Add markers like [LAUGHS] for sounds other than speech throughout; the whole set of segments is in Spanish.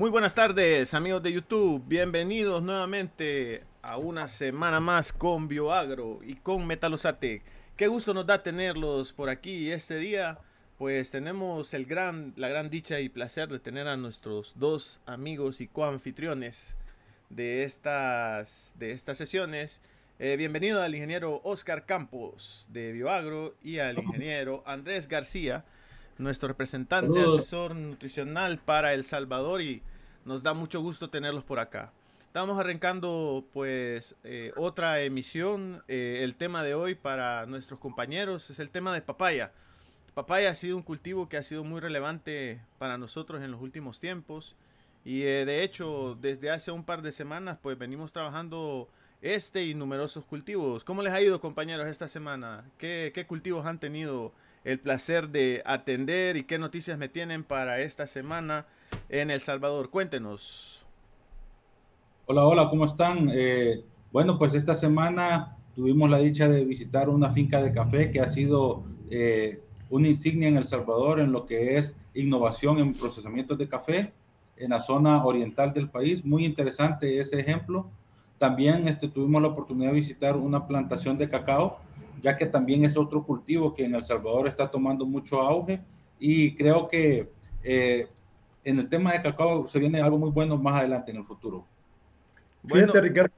Muy buenas tardes amigos de YouTube, bienvenidos nuevamente a una semana más con Bioagro y con Metalosatec. Qué gusto nos da tenerlos por aquí este día. Pues tenemos el gran, la gran dicha y placer de tener a nuestros dos amigos y coanfitriones de estas, de estas sesiones. Eh, bienvenido al ingeniero Oscar Campos de Bioagro y al [LAUGHS] ingeniero Andrés García, nuestro representante asesor nutricional para El Salvador y nos da mucho gusto tenerlos por acá. Estamos arrancando pues eh, otra emisión. Eh, el tema de hoy para nuestros compañeros es el tema de papaya. Papaya ha sido un cultivo que ha sido muy relevante para nosotros en los últimos tiempos. Y eh, de hecho, desde hace un par de semanas, pues venimos trabajando este y numerosos cultivos. ¿Cómo les ha ido, compañeros, esta semana? ¿Qué, qué cultivos han tenido el placer de atender y qué noticias me tienen para esta semana en El Salvador? Cuéntenos. Hola, hola, ¿cómo están? Eh, bueno, pues esta semana tuvimos la dicha de visitar una finca de café que ha sido eh, una insignia en El Salvador en lo que es innovación en procesamiento de café en la zona oriental del país. Muy interesante ese ejemplo. También este, tuvimos la oportunidad de visitar una plantación de cacao, ya que también es otro cultivo que en El Salvador está tomando mucho auge y creo que eh, en el tema de cacao se viene algo muy bueno más adelante en el futuro. Fíjate, Ricardo,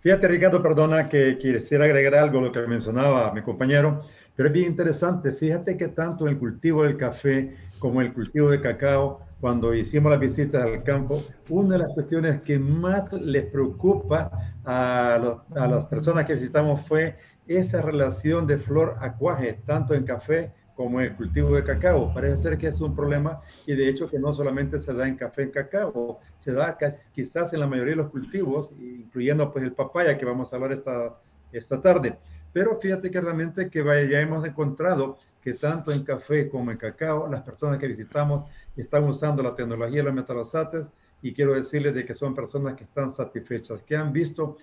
fíjate, Ricardo, perdona que quisiera agregar algo a lo que mencionaba mi compañero, pero es bien interesante. Fíjate que tanto el cultivo del café como el cultivo de cacao, cuando hicimos las visitas al campo, una de las cuestiones que más les preocupa a, a las personas que visitamos fue esa relación de flor-acuaje, tanto en café como el cultivo de cacao. Parece ser que es un problema y de hecho que no solamente se da en café en cacao, se da quizás en la mayoría de los cultivos, incluyendo pues el papaya que vamos a hablar esta, esta tarde. Pero fíjate que realmente que ya hemos encontrado que tanto en café como en cacao, las personas que visitamos están usando la tecnología de los metalosates y quiero decirles de que son personas que están satisfechas, que han visto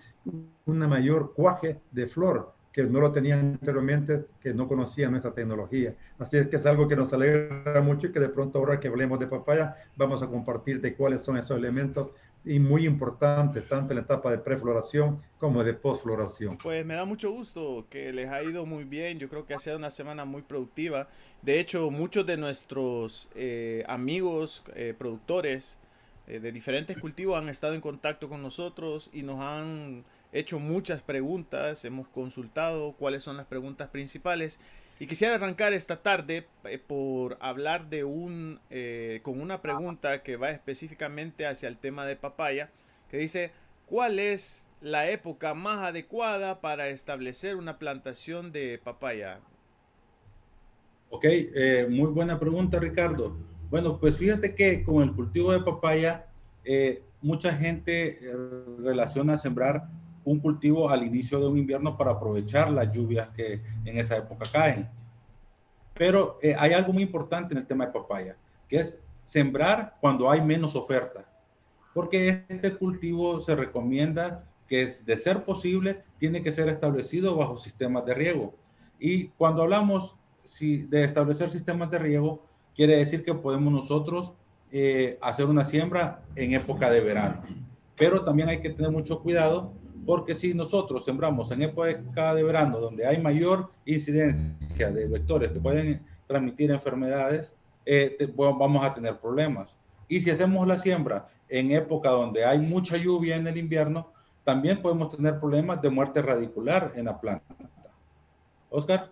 una mayor cuaje de flor, que no lo tenían anteriormente, que no conocían nuestra tecnología. Así es que es algo que nos alegra mucho y que de pronto ahora que hablemos de papaya, vamos a compartir de cuáles son esos elementos y muy importantes, tanto en la etapa de prefloración como de postfloración. Pues me da mucho gusto que les ha ido muy bien. Yo creo que ha sido una semana muy productiva. De hecho, muchos de nuestros eh, amigos eh, productores eh, de diferentes cultivos han estado en contacto con nosotros y nos han hecho muchas preguntas, hemos consultado cuáles son las preguntas principales y quisiera arrancar esta tarde eh, por hablar de un, eh, con una pregunta que va específicamente hacia el tema de papaya, que dice, ¿cuál es la época más adecuada para establecer una plantación de papaya? Ok, eh, muy buena pregunta Ricardo. Bueno, pues fíjate que con el cultivo de papaya, mucha gente relaciona sembrar un cultivo al inicio de un invierno para aprovechar las lluvias que en esa época caen. Pero eh, hay algo muy importante en el tema de papaya, que es sembrar cuando hay menos oferta, porque este cultivo se recomienda que es de ser posible, tiene que ser establecido bajo sistemas de riego. Y cuando hablamos si, de establecer sistemas de riego, quiere decir que podemos nosotros eh, hacer una siembra en época de verano. Pero también hay que tener mucho cuidado porque si nosotros sembramos en época de verano, donde hay mayor incidencia de vectores que pueden transmitir enfermedades, eh, vamos a tener problemas. Y si hacemos la siembra en época donde hay mucha lluvia en el invierno, también podemos tener problemas de muerte radicular en la planta. Oscar.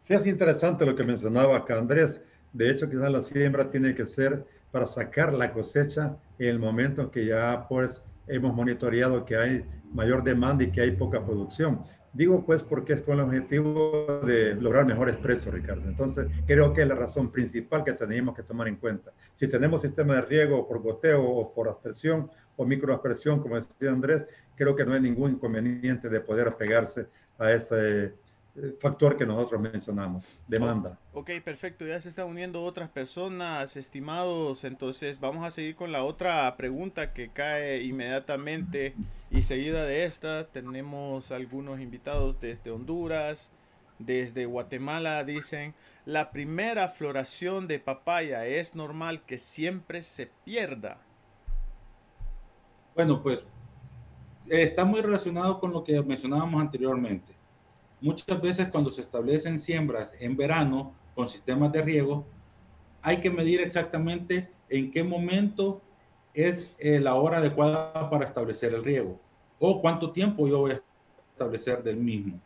Sí, es interesante lo que mencionaba acá Andrés. De hecho, quizás la siembra tiene que ser para sacar la cosecha en el momento en que ya pues hemos monitoreado que hay mayor demanda y que hay poca producción. Digo pues porque es con el objetivo de lograr mejores precios, Ricardo. Entonces, creo que es la razón principal que tenemos que tomar en cuenta. Si tenemos sistema de riego por goteo o por aspersión o microaspersión, como decía Andrés, creo que no hay ningún inconveniente de poder apegarse a ese factor que nosotros mencionamos, demanda. ok, perfecto. Ya se están uniendo otras personas, estimados. Entonces vamos a seguir con la otra pregunta que cae inmediatamente y seguida de esta. Tenemos algunos invitados desde Honduras, desde Guatemala. Dicen, la primera floración de papaya es normal que siempre se pierda. Bueno, pues está muy relacionado con lo que mencionábamos anteriormente. Muchas veces cuando se establecen siembras en verano con sistemas de riego, hay que medir exactamente en qué momento es eh, la hora adecuada para establecer el riego o cuánto tiempo yo voy a establecer del mismo.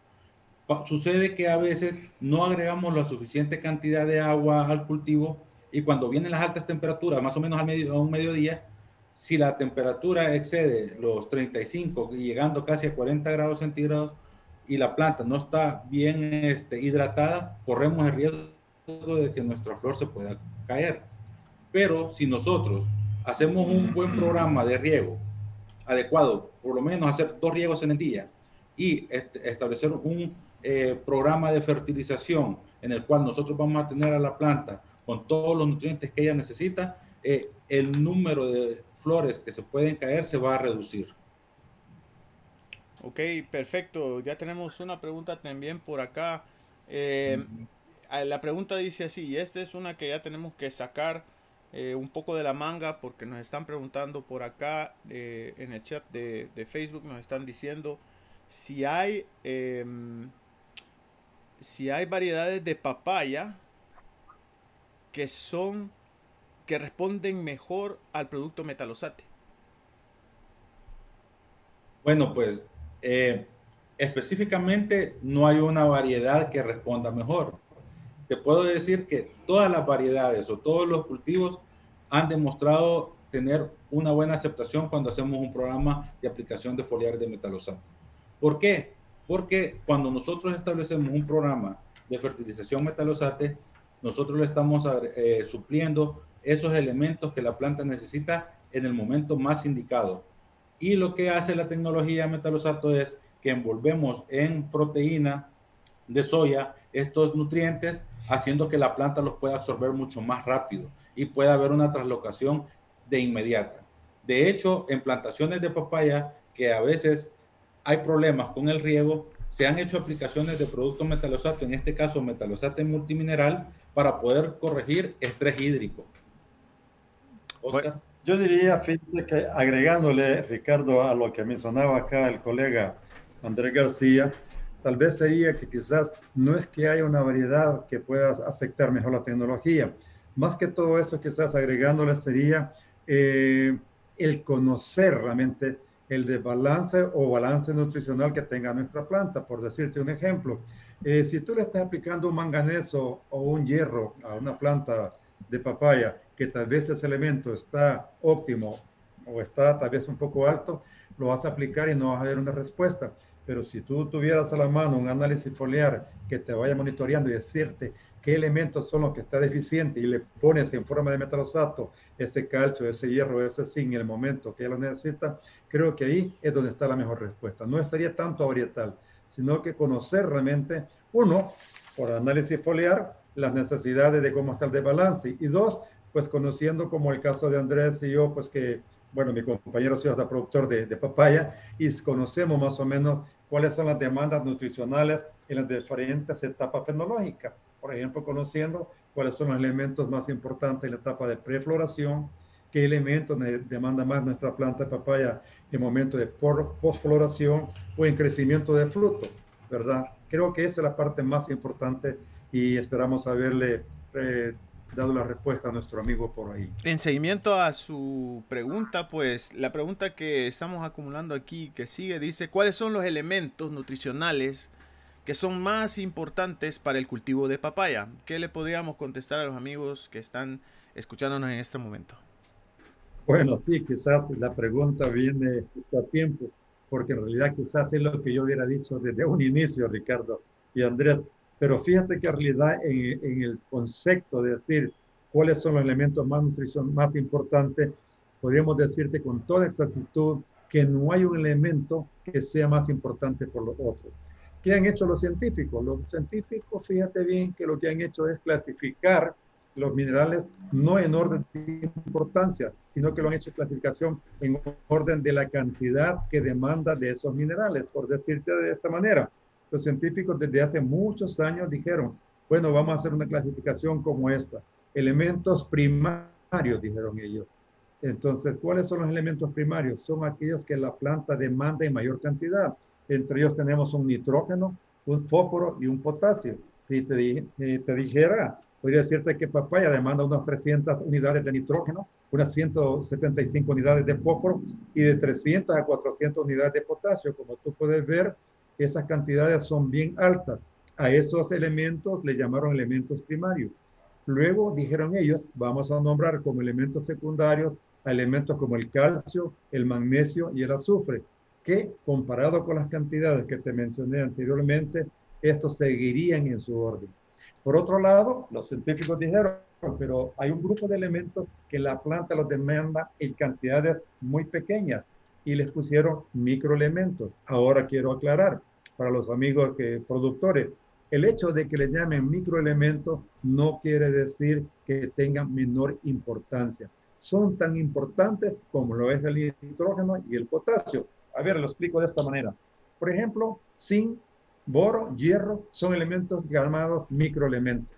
Sucede que a veces no agregamos la suficiente cantidad de agua al cultivo y cuando vienen las altas temperaturas, más o menos a, medio, a un mediodía, si la temperatura excede los 35 y llegando casi a 40 grados centígrados y la planta no está bien este, hidratada, corremos el riesgo de que nuestra flor se pueda caer. Pero si nosotros hacemos un buen programa de riego adecuado, por lo menos hacer dos riegos en el día y este, establecer un eh, programa de fertilización en el cual nosotros vamos a tener a la planta con todos los nutrientes que ella necesita, eh, el número de flores que se pueden caer se va a reducir. Ok, perfecto. Ya tenemos una pregunta también por acá. Eh, la pregunta dice así, esta es una que ya tenemos que sacar un poco de la manga porque nos están preguntando por acá en el chat de, de, Facebook, nos están diciendo si hay em, si hay variedades de papaya que son que responden mejor al producto metalosate. Bueno, pues eh, específicamente no hay una variedad que responda mejor. Te puedo decir que todas las variedades o todos los cultivos han demostrado tener una buena aceptación cuando hacemos un programa de aplicación de foliar de metalosato. ¿Por qué? Porque cuando nosotros establecemos un programa de fertilización metalosate, nosotros le estamos eh, supliendo esos elementos que la planta necesita en el momento más indicado. Y lo que hace la tecnología metalosato es que envolvemos en proteína de soya estos nutrientes, haciendo que la planta los pueda absorber mucho más rápido y pueda haber una traslocación de inmediata. De hecho, en plantaciones de papaya que a veces hay problemas con el riego, se han hecho aplicaciones de productos metalosato, en este caso metalosato multimineral, para poder corregir estrés hídrico. Oscar. Yo diría, fíjate que agregándole, Ricardo, a lo que mencionaba acá el colega Andrés García, tal vez sería que quizás no es que haya una variedad que pueda aceptar mejor la tecnología. Más que todo eso, quizás agregándole sería eh, el conocer realmente el desbalance o balance nutricional que tenga nuestra planta. Por decirte un ejemplo, eh, si tú le estás aplicando un manganeso o un hierro a una planta de papaya, que tal vez ese elemento está óptimo o está tal vez un poco alto, lo vas a aplicar y no vas a ver una respuesta. Pero si tú tuvieras a la mano un análisis foliar que te vaya monitoreando y decirte qué elementos son los que está deficiente y le pones en forma de metalosato ese calcio, ese hierro, ese zinc en el momento que lo necesita, creo que ahí es donde está la mejor respuesta. No estaría tanto a varietal, sino que conocer realmente, uno, por análisis foliar, las necesidades de cómo está el desbalance, y dos, pues conociendo como el caso de Andrés y yo, pues que, bueno, mi compañero ha sido productor de, de papaya, y conocemos más o menos cuáles son las demandas nutricionales en las diferentes etapas fenológicas. Por ejemplo, conociendo cuáles son los elementos más importantes en la etapa de prefloración, qué elementos demanda más nuestra planta de papaya en momento de postfloración o en crecimiento de fruto, ¿verdad? Creo que esa es la parte más importante y esperamos haberle eh, dado la respuesta a nuestro amigo por ahí. En seguimiento a su pregunta, pues la pregunta que estamos acumulando aquí, que sigue, dice, ¿cuáles son los elementos nutricionales que son más importantes para el cultivo de papaya. ¿Qué le podríamos contestar a los amigos que están escuchándonos en este momento? Bueno, sí, quizás la pregunta viene a tiempo, porque en realidad quizás es lo que yo hubiera dicho desde un inicio, Ricardo y Andrés. Pero fíjate que en realidad en, el concepto de decir cuáles son los elementos más nutrición más importantes, podríamos decirte con toda exactitud que no hay un elemento que sea más importante por los otros. ¿Qué han hecho los científicos? Los científicos, fíjate bien que lo que han hecho es clasificar los minerales no en orden de importancia, sino que lo han hecho clasificación en orden de la cantidad que demanda de esos minerales, por decirte de esta manera. Los científicos desde hace muchos años dijeron, bueno, vamos a hacer una clasificación como esta. Elementos primarios, dijeron ellos. Entonces, ¿cuáles son los elementos primarios? Son aquellos que la planta demanda en mayor cantidad. Entre ellos tenemos un nitrógeno, un fósforo y un potasio. Si te, eh, te dijera, podría decirte que papaya demanda unas 300 unidades de nitrógeno, unas 175 unidades de fósforo y de 300 a 400 unidades de potasio. Como tú puedes ver, esas cantidades son bien altas. A esos elementos le llamaron elementos primarios. Luego dijeron ellos, vamos a nombrar como elementos secundarios a elementos como el calcio, el magnesio y el azufre, que comparado con las cantidades que te mencioné anteriormente, estos seguirían en su orden. Por otro lado, los científicos dijeron, pero hay un grupo de elementos que la planta los demanda en cantidades muy pequeñas y les pusieron microelementos. Ahora quiero aclarar para los amigos que, productores, el hecho de que le llamen microelementos no quiere decir que tengan menor importancia. Son tan importantes como lo es el nitrógeno y el potasio. A ver, lo explico de esta manera. Por ejemplo, zinc, boro, hierro son elementos llamados microelementos.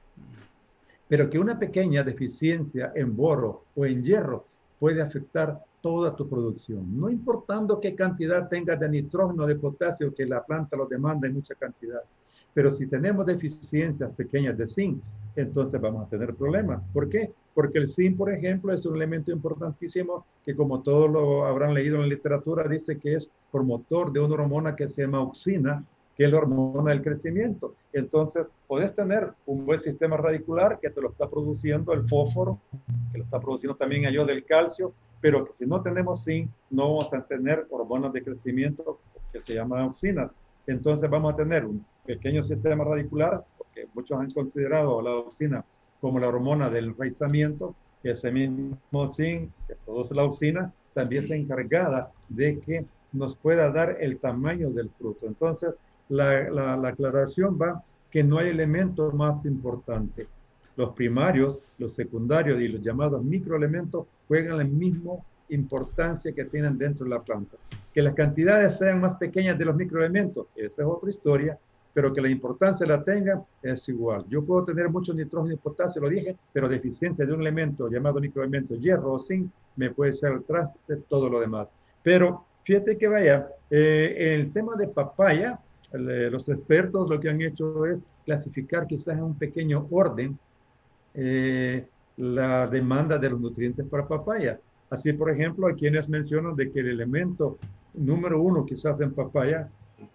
Pero que una pequeña deficiencia en boro o en hierro puede afectar toda tu producción, no importando qué cantidad tengas de nitrógeno, de potasio, que la planta lo demanda en mucha cantidad. Pero si tenemos deficiencias pequeñas de zinc, entonces vamos a tener problemas. ¿Por qué? Porque el zinc, por ejemplo, es un elemento importantísimo que como todos lo habrán leído en la literatura, dice que es promotor de una hormona que se llama oxina, que es la hormona del crecimiento. Entonces, puedes tener un buen sistema radicular que te lo está produciendo el fósforo, que lo está produciendo también el del calcio, pero que si no tenemos zinc, no vamos a tener hormonas de crecimiento que se llaman auxinas. Entonces vamos a tener un pequeño sistema radicular, porque muchos han considerado la auxina como la hormona del enraizamiento, que ese mismo zinc que produce la auxina también es encargada de que nos pueda dar el tamaño del fruto. Entonces, la, la, la aclaración va que no hay elemento más importante. Los primarios, los secundarios y los llamados microelementos juegan la misma importancia que tienen dentro de la planta. Que las cantidades sean más pequeñas de los microelementos, esa es otra historia, pero que la importancia la tengan es igual. Yo puedo tener mucho nitrógeno y potasio, lo dije, pero deficiencia de un elemento llamado microelemento, hierro o zinc, me puede ser el traste todo lo demás. Pero fíjate que vaya, eh, el tema de papaya, los expertos lo que han hecho es clasificar quizás en un pequeño orden eh, la demanda de los nutrientes para papaya. Así, por ejemplo, hay quienes mencionan de que el elemento número uno quizás en papaya,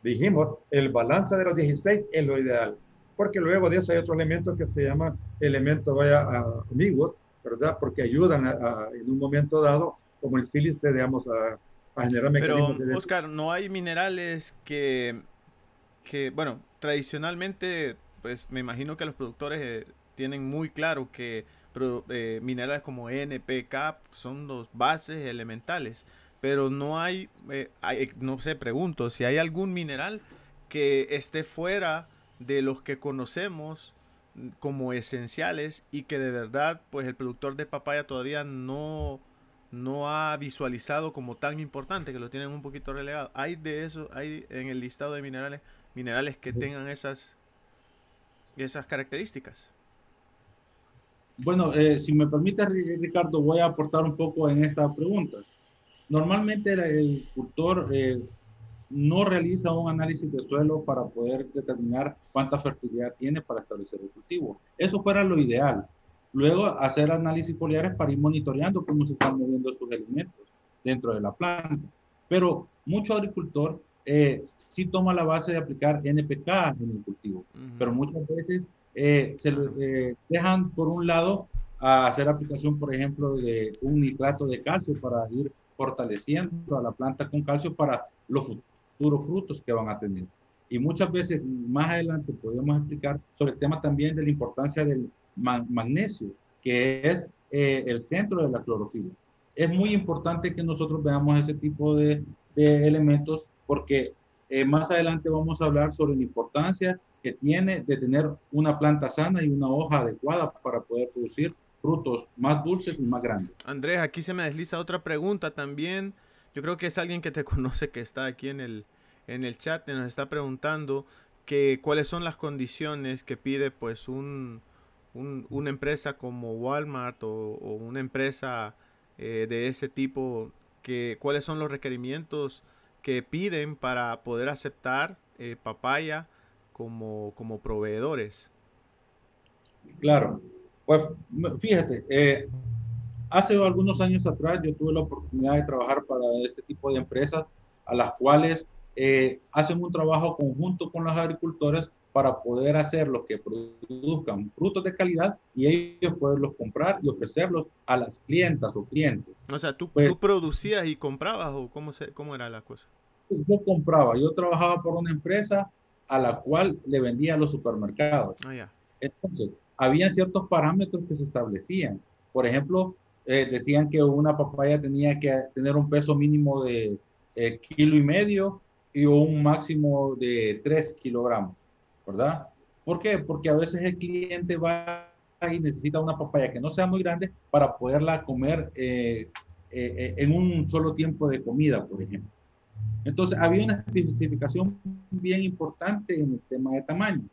dijimos, el balance de los 16 es lo ideal, porque luego de eso hay otros elementos que se llaman elementos, vaya, amigos, ¿verdad? Porque ayudan en un momento dado, como el sílice, digamos, a, a generar mecanismos Pero, Oscar, no hay minerales que, que, bueno, tradicionalmente, pues me imagino que los productores eh, tienen muy claro que eh, minerales como NPK son los bases elementales, pero no hay, eh, hay, no sé, pregunto, si hay algún mineral que esté fuera de los que conocemos como esenciales y que de verdad pues el productor de papaya todavía no, no ha visualizado como tan importante que lo tienen un poquito relegado. Hay de eso, hay en el listado de minerales, minerales que tengan esas, esas características. Bueno, eh, si me permite, Ricardo, voy a aportar un poco en esta pregunta. Normalmente el agricultor eh, no realiza un análisis de suelo para poder determinar cuánta fertilidad tiene para establecer el cultivo. Eso fuera lo ideal. Luego hacer análisis foliares para ir monitoreando cómo se están moviendo sus elementos dentro de la planta. Pero mucho agricultor eh, sí toma la base de aplicar NPK en el cultivo, pero muchas veces eh, se eh, dejan por un lado a hacer aplicación, por ejemplo, de un nitrato de calcio para ir fortaleciendo a la planta con calcio para los futuros frutos que van a tener. Y muchas veces más adelante podemos explicar sobre el tema también de la importancia del magnesio, que es eh, el centro de la clorofila. Es muy importante que nosotros veamos ese tipo de, de elementos porque más adelante vamos a hablar sobre la importancia que tiene de tener una planta sana y una hoja adecuada para poder producir frutos más dulces y más grandes. Andrés, aquí se me desliza otra pregunta también. Yo creo que es alguien que te [LAUGHS] conoce que está aquí en el, en el chat, nos está preguntando que cuáles son las condiciones que pide pues un, una empresa como Walmart o, una empresa eh, de ese tipo, que, cuáles son los requerimientos que piden para poder aceptar eh, papaya como, como proveedores. Claro, pues fíjate, eh, hace algunos años atrás yo tuve la oportunidad de trabajar para este tipo de empresas a las cuales eh, hacen un trabajo conjunto con los agricultores para poder hacer lo que produzcan frutos de calidad y ellos poderlos comprar y ofrecerlos a las clientas o clientes. O sea, ¿tú, pues ¿tú producías y comprabas o cómo, se, cómo era la cosa? Yo compraba, yo trabajaba por una empresa a la cual le vendía a los supermercados. Ah, Entonces, había ciertos parámetros que se establecían. Por ejemplo, eh, decían que una papaya tenía que tener un peso mínimo de eh, kilo y medio y un máximo de 3 kilogramos, ¿verdad? ¿Por qué? Porque a veces el cliente va y necesita una papaya que no sea muy grande para poderla comer eh, en un solo tiempo de comida, por ejemplo. Entonces, había una especificación bien importante en el tema de tamaño,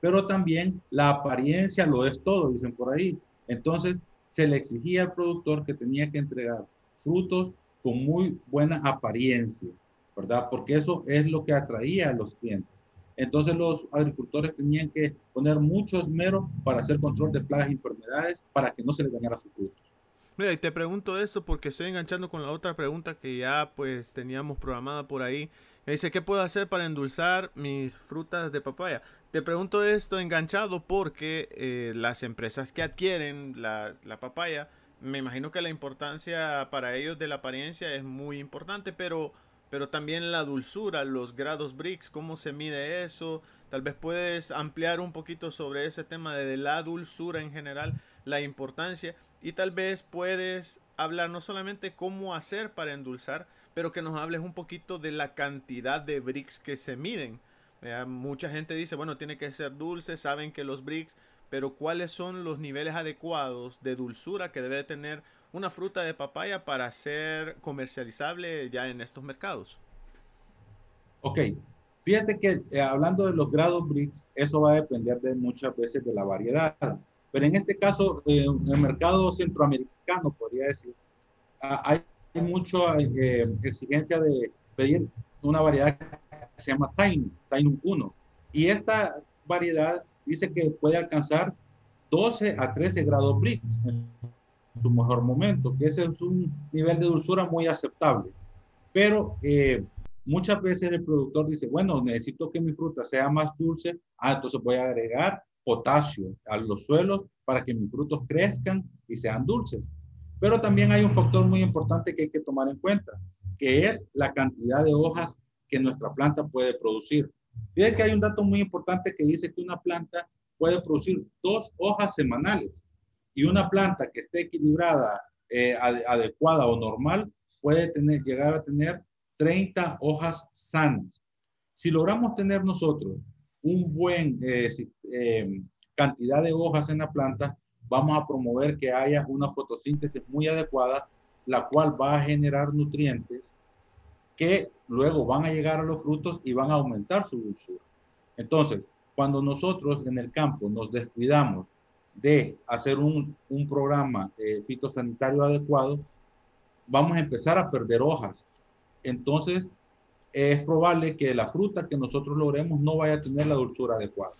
pero también la apariencia lo es todo, dicen por ahí. Entonces, se le exigía al productor que tenía que entregar frutos con muy buena apariencia, ¿verdad? Porque eso es lo que atraía a los clientes. Entonces los agricultores tenían que poner mucho esmero para hacer control de plagas y enfermedades para que no se les dañara sus frutos. Mira, y te pregunto eso porque estoy enganchando con la otra pregunta que ya pues teníamos programada por ahí. Me dice, ¿qué puedo hacer para endulzar mis frutas de papaya? Te pregunto esto enganchado porque eh, las empresas que adquieren la, la, papaya, me imagino que la importancia para ellos de la apariencia es muy importante, pero, pero también la dulzura, los grados BRICS, cómo se mide eso. Tal vez puedes ampliar un poquito sobre ese tema de la dulzura en general, la importancia. Y tal vez puedes hablar no solamente cómo hacer para endulzar, pero que nos hables un poquito de la cantidad de bricks que se miden. mucha gente dice, bueno, tiene que ser dulce, saben que los bricks, pero ¿cuáles son los niveles adecuados de dulzura que debe tener una fruta de papaya para ser comercializable ya en estos mercados? Ok, fíjate que eh, hablando de los grados bricks, eso va a depender de muchas veces de la variedad. Pero en este caso, eh, en el mercado centroamericano, podría decir, ah, hay mucha eh, exigencia de pedir una variedad que se llama Tainu, Tainu 1. Y esta variedad dice que puede alcanzar 12 a 13 grados Brix en su mejor momento, que ese es un nivel de dulzura muy aceptable. Pero eh, muchas veces el productor dice, bueno, necesito que mi fruta sea más dulce, ah, entonces voy a agregar potasio a los suelos para que mis frutos crezcan y sean dulces. Pero también hay un factor muy importante que hay que tomar en cuenta, que es la cantidad de hojas que nuestra planta puede producir. Fíjense que hay un dato muy importante que dice que una planta puede producir dos hojas semanales y una planta que esté equilibrada, eh, adecuada o normal puede tener, llegar a tener 30 hojas sanas. Si logramos tener nosotros un buen eh, eh, cantidad de hojas en la planta, vamos a promover que haya una fotosíntesis muy adecuada, la cual va a generar nutrientes que luego van a llegar a los frutos y van a aumentar su dulzura. Entonces, cuando nosotros en el campo nos descuidamos de hacer un, un programa eh, fitosanitario adecuado, vamos a empezar a perder hojas. Entonces, es probable que la fruta que nosotros logremos no vaya a tener la dulzura adecuada.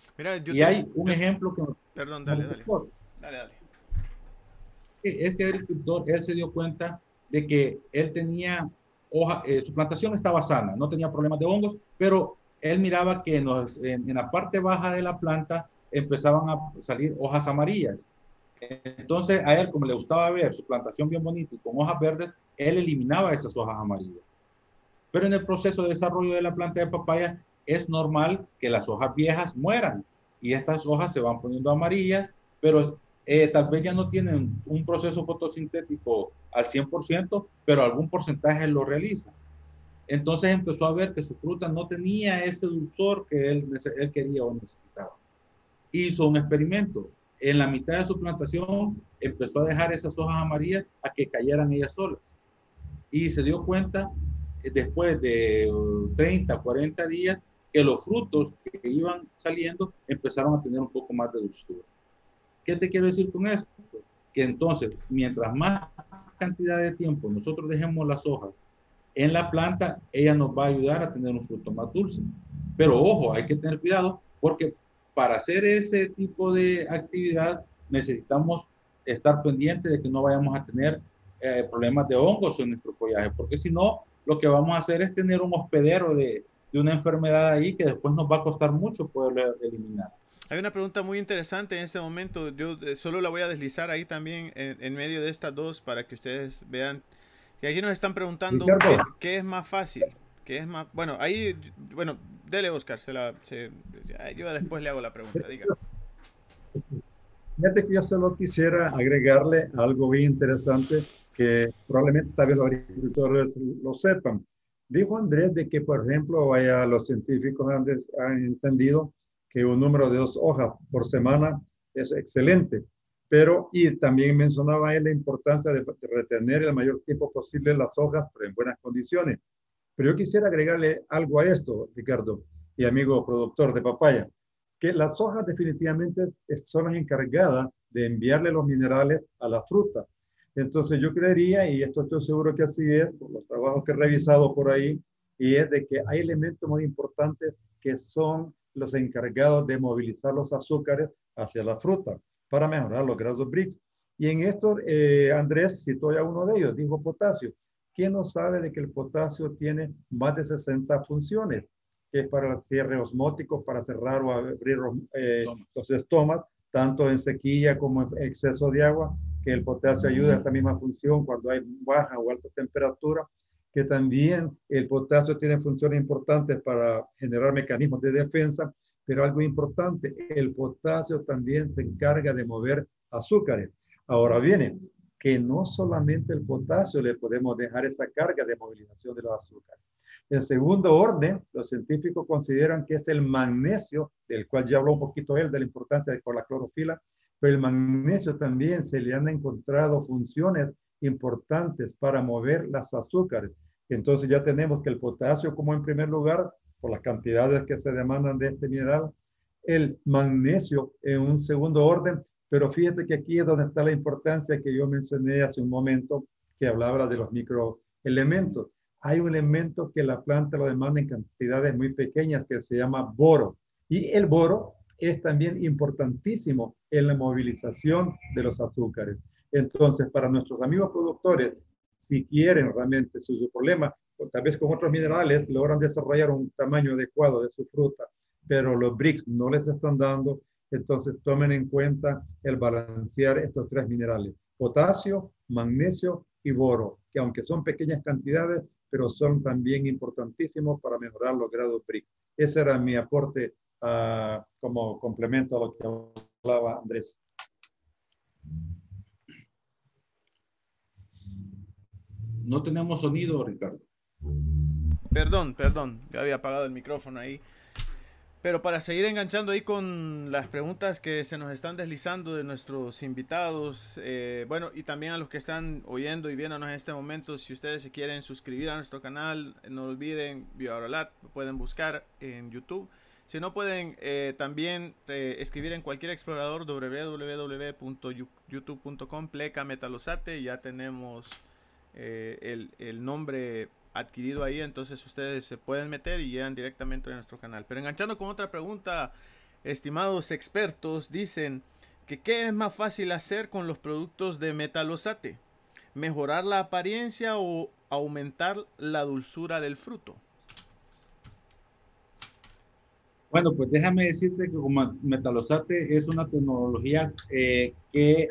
y hay un ejemplo que... Perdón, dale, dale. Dale, dale. Este agricultor, él se dio cuenta de que él tenía hoja, eh, su plantación estaba sana, no tenía problemas de hongos, pero él miraba que en, la parte baja de la planta empezaban a salir hojas amarillas. Entonces a él, como le gustaba ver su plantación bien bonita y con hojas verdes, él eliminaba esas hojas amarillas. Pero en el proceso de desarrollo de la planta de papaya es normal que las hojas viejas mueran y estas hojas se van poniendo amarillas, pero eh, tal vez ya no tienen un proceso fotosintético al 100%, pero algún porcentaje lo realiza. Entonces empezó a ver que su fruta no tenía ese dulzor que él, él quería o necesitaba. Hizo un experimento. En la mitad de su plantación empezó a dejar esas hojas amarillas a que cayeran ellas solas. Y se dio cuenta después de 30, 40 días que los frutos que iban saliendo empezaron a tener un poco más de dulzura. ¿Qué te quiero decir con esto? Que entonces, mientras más cantidad de tiempo nosotros dejemos las hojas en la planta, ella nos va a ayudar a tener un fruto más dulce. Pero ojo, hay que tener cuidado porque para hacer ese tipo de actividad necesitamos estar pendientes de que no vayamos a tener eh, problemas de hongos en nuestro follaje, porque si no, lo que vamos a hacer es tener un hospedero de, de una enfermedad ahí que después nos va a costar mucho poder eliminar. Hay una pregunta muy interesante en este momento. Yo eh, solo la voy a deslizar ahí también en, medio de estas dos para que ustedes vean. Que aquí nos están preguntando qué, es más fácil. ¿Qué es más? Bueno, ahí, bueno, dele Oscar. Se la, yo después le hago la pregunta. Diga. Fíjate que yo solo quisiera agregarle algo bien interesante que probablemente tal vez los agricultores lo sepan. Dijo Andrés de que, por ejemplo, vaya, los científicos han, han entendido que un número de dos hojas por semana es excelente. Pero, y también mencionaba él la importancia de, retener el mayor tiempo posible las hojas, pero en buenas condiciones. Pero yo quisiera agregarle algo a esto, Ricardo, y amigo productor de papaya, que las hojas definitivamente son las encargadas de enviarle los minerales a la fruta. Entonces yo creería, y esto estoy seguro que así es, por los trabajos que he revisado por ahí, y es de que hay elementos muy importantes que son los encargados de movilizar los azúcares hacia la fruta para mejorar los grados BRICS. Y en esto, eh, Andrés citó ya uno de ellos, dijo potasio. ¿Quién no sabe de que el potasio tiene más de 60 funciones? Que es para el cierre osmótico, para cerrar o abrir eh, los estomas, tanto en sequía como en exceso de agua, que el potasio ayuda a esa misma función cuando hay baja o alta temperatura que también el potasio tiene funciones importantes para generar mecanismos de defensa, pero algo importante, el potasio también se encarga de mover azúcares. Ahora viene que no solamente el potasio le podemos dejar esa carga de movilización de los azúcares. En segundo orden, los científicos consideran que es el magnesio, del cual ya habló un poquito él, de la importancia de la clorofila, pero el magnesio también se le han encontrado funciones importantes para mover las azúcares. Entonces ya tenemos que el potasio como en primer lugar, por las cantidades que se demandan de este mineral, el magnesio en un segundo orden, pero fíjate que aquí es donde está la importancia que yo mencioné hace un momento, que hablaba de los microelementos. Hay un elemento que la planta lo demanda en cantidades muy pequeñas que se llama boro. Y el boro es también importantísimo en la movilización de los azúcares. Entonces, para nuestros amigos productores, si quieren realmente su, problema, tal vez con otros minerales logran desarrollar un tamaño adecuado de su fruta, pero los BRICS no les están dando, entonces tomen en cuenta el balancear estos tres minerales, potasio, magnesio y boro, que aunque son pequeñas cantidades, pero son también importantísimos para mejorar los grados BRICS. Ese era mi aporte uh, como complemento a lo que hablaba Andrés. No tenemos sonido, Ricardo. Perdón, perdón, ya había apagado el micrófono ahí. Pero para seguir enganchando ahí con las preguntas que se nos están deslizando de nuestros invitados, eh, bueno, y también a los que están oyendo y viéndonos en este momento, si ustedes se quieren suscribir a nuestro canal, no olviden, BioArolat, pueden buscar en YouTube. Si no pueden eh, también eh, escribir en cualquier explorador www.youtube.com pleca metalosate, ya tenemos eh, el, nombre adquirido ahí, entonces ustedes se pueden meter y llegan directamente a nuestro canal. Pero enganchando con otra pregunta, estimados expertos, dicen que qué es más fácil hacer con los productos de metalosate, mejorar la apariencia o aumentar la dulzura del fruto. Bueno, pues déjame decirte que como metalosate es una tecnología eh, que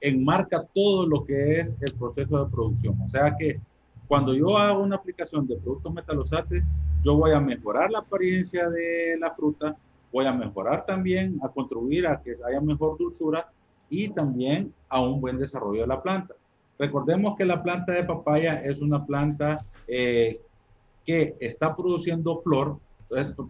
enmarca todo lo que es el proceso de producción. O sea que cuando yo hago una aplicación de productos metalosates, yo voy a mejorar la apariencia de la fruta, voy a mejorar también, a contribuir a que haya mejor dulzura y también a un buen desarrollo de la planta. Recordemos que la planta de papaya es una planta eh, que está produciendo flor,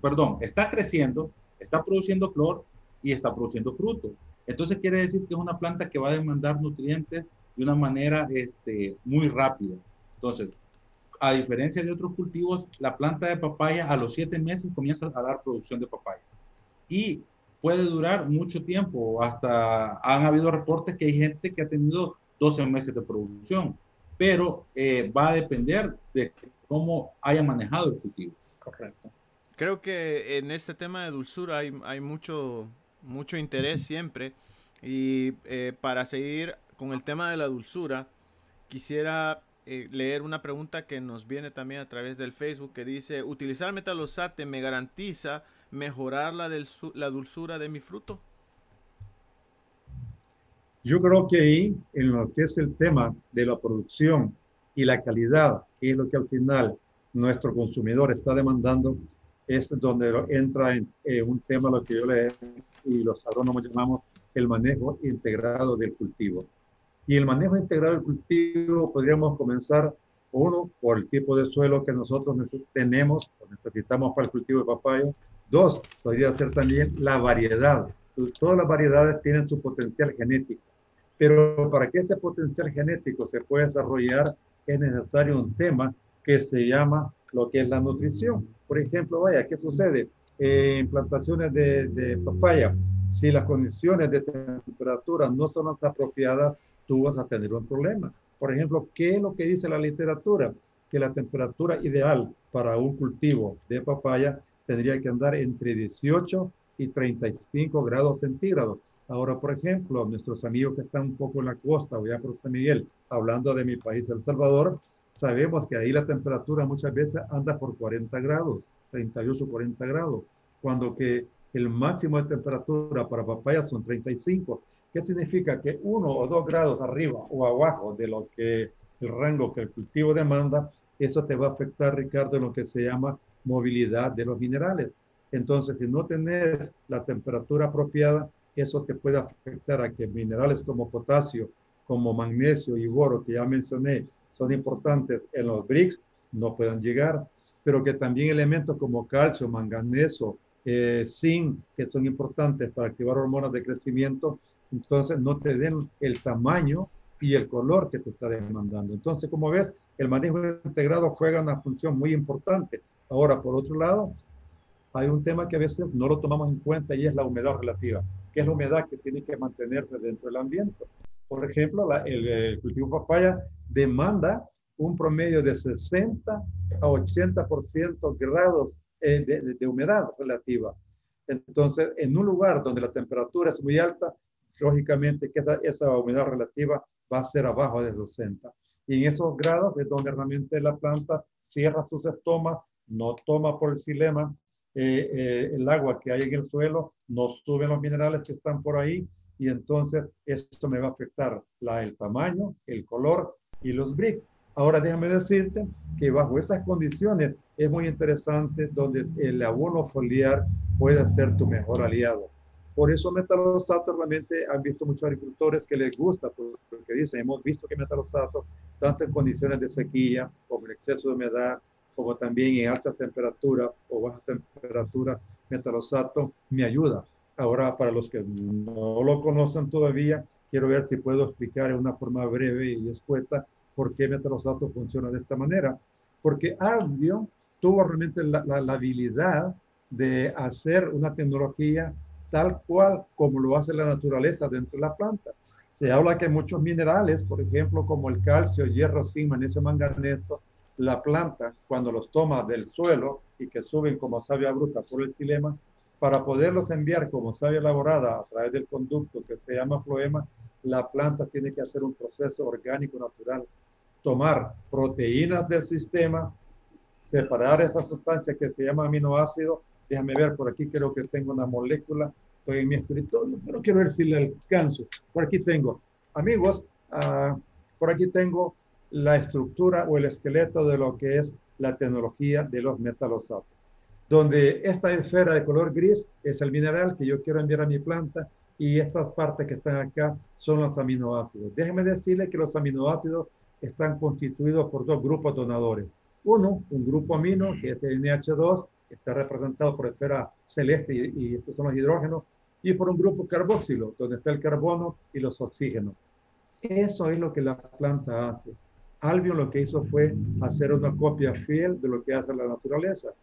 perdón, está creciendo, está produciendo flor y está produciendo fruto. Entonces quiere decir que es una planta que va a demandar nutrientes de una manera este, muy rápida. Entonces, a diferencia de otros cultivos, la planta de papaya a los siete meses comienza a dar producción de papaya. Y puede durar mucho tiempo. Hasta han habido reportes que hay gente que ha tenido 12 meses de producción, pero eh, va a depender de cómo haya manejado el cultivo. Correcto. Creo que en este tema de dulzura hay, hay mucho, mucho interés siempre. Y eh, para seguir con el tema de la dulzura, quisiera eh, leer una pregunta que nos viene también a través del Facebook que dice, ¿utilizar metalosate me garantiza mejorar la, del, la dulzura de mi fruto? Yo creo que ahí, en lo que es el tema de la producción y la calidad, que es lo que al final nuestro consumidor está demandando, es donde entra en un tema lo que yo le y los agrónomos llamamos el manejo integrado del cultivo. Y el manejo integrado del cultivo podríamos comenzar, uno, por el tipo de suelo que nosotros tenemos o necesitamos para el cultivo de papayo. Dos, podría ser también la variedad. Todas las variedades tienen su potencial genético. Pero para que ese potencial genético se pueda desarrollar es necesario un tema que se llama lo que es la nutrición. Por ejemplo, vaya, ¿qué sucede? en plantaciones de, de papaya, si las condiciones de temperatura no son las apropiadas, tú vas a tener un problema. Por ejemplo, ¿qué es lo que dice la literatura? Que la temperatura ideal para un cultivo de papaya tendría que andar entre 18 y 35 grados centígrados. Ahora, por ejemplo, nuestros amigos que están un poco en la costa, voy a por San Miguel, hablando de mi país, El Salvador, sabemos que ahí la temperatura muchas veces anda por 40 grados, 38, 40 grados, cuando que el máximo de temperatura para papaya son 35. ¿Qué significa? Que uno o dos grados arriba o abajo de lo que el rango que el cultivo demanda, eso te va a afectar, Ricardo, en lo que se llama movilidad de los minerales. Entonces, si no tenés la temperatura apropiada, eso te puede afectar a que minerales como potasio, como magnesio y boro, que ya mencioné, son importantes en los BRICS, no puedan llegar, pero que también elementos como calcio, manganeso, eh, zinc, que son importantes para activar hormonas de crecimiento, entonces no te den el tamaño y el color que te está demandando. Entonces, como ves, el manejo integrado juega una función muy importante. Ahora, por otro lado, hay un tema que a veces no lo tomamos en cuenta y es la humedad relativa, que es la humedad que tiene que mantenerse dentro del ambiente. Por ejemplo, el, el, cultivo papaya demanda un promedio de 60 a 80% grados eh, de, de, humedad relativa. Entonces, en un lugar donde la temperatura es muy alta, lógicamente que esa, esa humedad relativa va a ser abajo de 60. Y en esos grados es donde realmente la planta cierra sus estomas, no toma por el silema eh, eh, el agua que hay en el suelo, no suben los minerales que están por ahí y entonces esto me va a afectar la, el tamaño, el color y los bricks. Ahora déjame decirte que bajo esas condiciones es muy interesante donde el abono foliar puede ser tu mejor aliado. Por eso metalosato realmente han visto muchos agricultores que les gusta, porque dicen, hemos visto que metalosato, tanto en condiciones de sequía, como en exceso de humedad, como también en altas temperaturas o bajas temperaturas, metalosato me ayuda. Ahora, para los que no lo conocen todavía, quiero ver si puedo explicar de una forma breve y escueta por qué metalosato funciona de esta manera. Porque Albion tuvo realmente la, la, habilidad de hacer una tecnología tal cual como lo hace la naturaleza dentro de la planta. Se habla que muchos minerales, por ejemplo, como el calcio, hierro, zinc, magnesio, manganeso, la planta, cuando los toma del suelo y que suben como savia bruta por el silema, para poderlos enviar como savia elaborada a través del conducto que se llama floema, la planta tiene que hacer un proceso orgánico natural, tomar proteínas del sistema, separar esa sustancia que se llama aminoácido. Déjame ver, por aquí creo que tengo una molécula. Estoy en mi escritorio, pero quiero ver si le alcanzo. Por aquí tengo, amigos, uh, por aquí tengo la estructura o el esqueleto de lo que es la tecnología de los metalosatos. Donde esta esfera de color gris es el mineral que yo quiero enviar a mi planta y estas partes que están acá son los aminoácidos. Déjenme decirle que los aminoácidos están constituidos por dos grupos donadores. Uno, un grupo amino, que es el NH2, que está representado por esfera celeste y, estos son los hidrógenos, y por un grupo carboxilo, donde está el carbono y los oxígenos. Eso es lo que la planta hace. Albion lo que hizo fue hacer una copia fiel de lo que hace la naturaleza.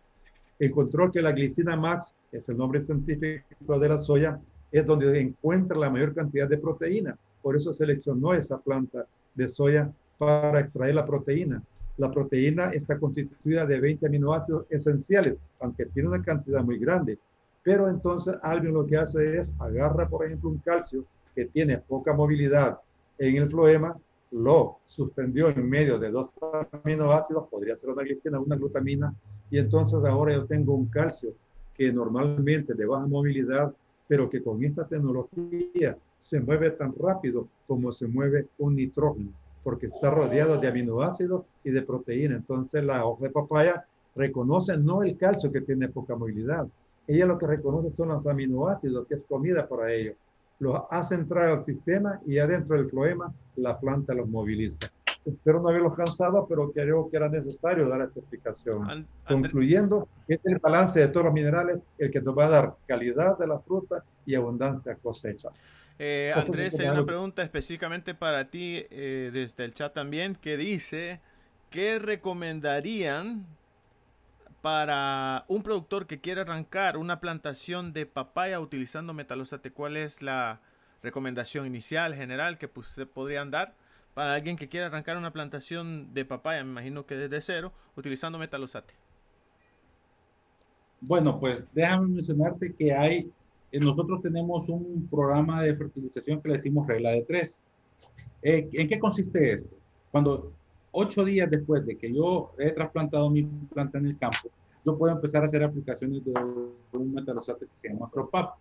Encontró que la glicina max, que es el nombre científico de la soya, es donde encuentra la mayor cantidad de proteína. por eso seleccionó esa planta de soya para extraer la proteína. La proteína está constituida de 20 aminoácidos esenciales, aunque tiene una cantidad muy grande. Pero entonces Albion lo que hace es agarra, por ejemplo, un calcio que tiene poca movilidad en el floema, lo suspendió en medio de dos aminoácidos, podría ser una glicina, una glutamina, y entonces ahora yo tengo un calcio que normalmente de baja movilidad, pero que con esta tecnología se mueve tan rápido como se mueve un nitrógeno, porque está rodeado de aminoácidos y de proteína. Entonces la hoja de papaya reconoce no el calcio que tiene poca movilidad, ella lo que reconoce son los aminoácidos, que es comida para ellos los hace entrar al sistema y adentro del floema la planta los moviliza. Espero no haberlos cansado, pero creo que era necesario dar esa explicación. Concluyendo, este es el balance de todos los minerales el que nos va a dar calidad de la fruta y abundancia cosecha. Eh, Andrés, hay una pregunta específicamente para ti eh, desde el chat también que dice, ¿qué recomendarían para un productor que quiere arrancar una plantación de papaya utilizando metalosate, ¿cuál es la recomendación inicial, general que pues, se podrían dar para alguien que quiere arrancar una plantación de papaya, me imagino que desde cero, utilizando metalosate? Bueno, pues déjame mencionarte que hay, eh, nosotros tenemos un programa de fertilización que le decimos regla de tres. Eh, ¿En qué consiste esto? Cuando ocho días después de que yo he trasplantado mi planta en el campo, yo puedo empezar a hacer aplicaciones de un metalosate que se llama Cropap.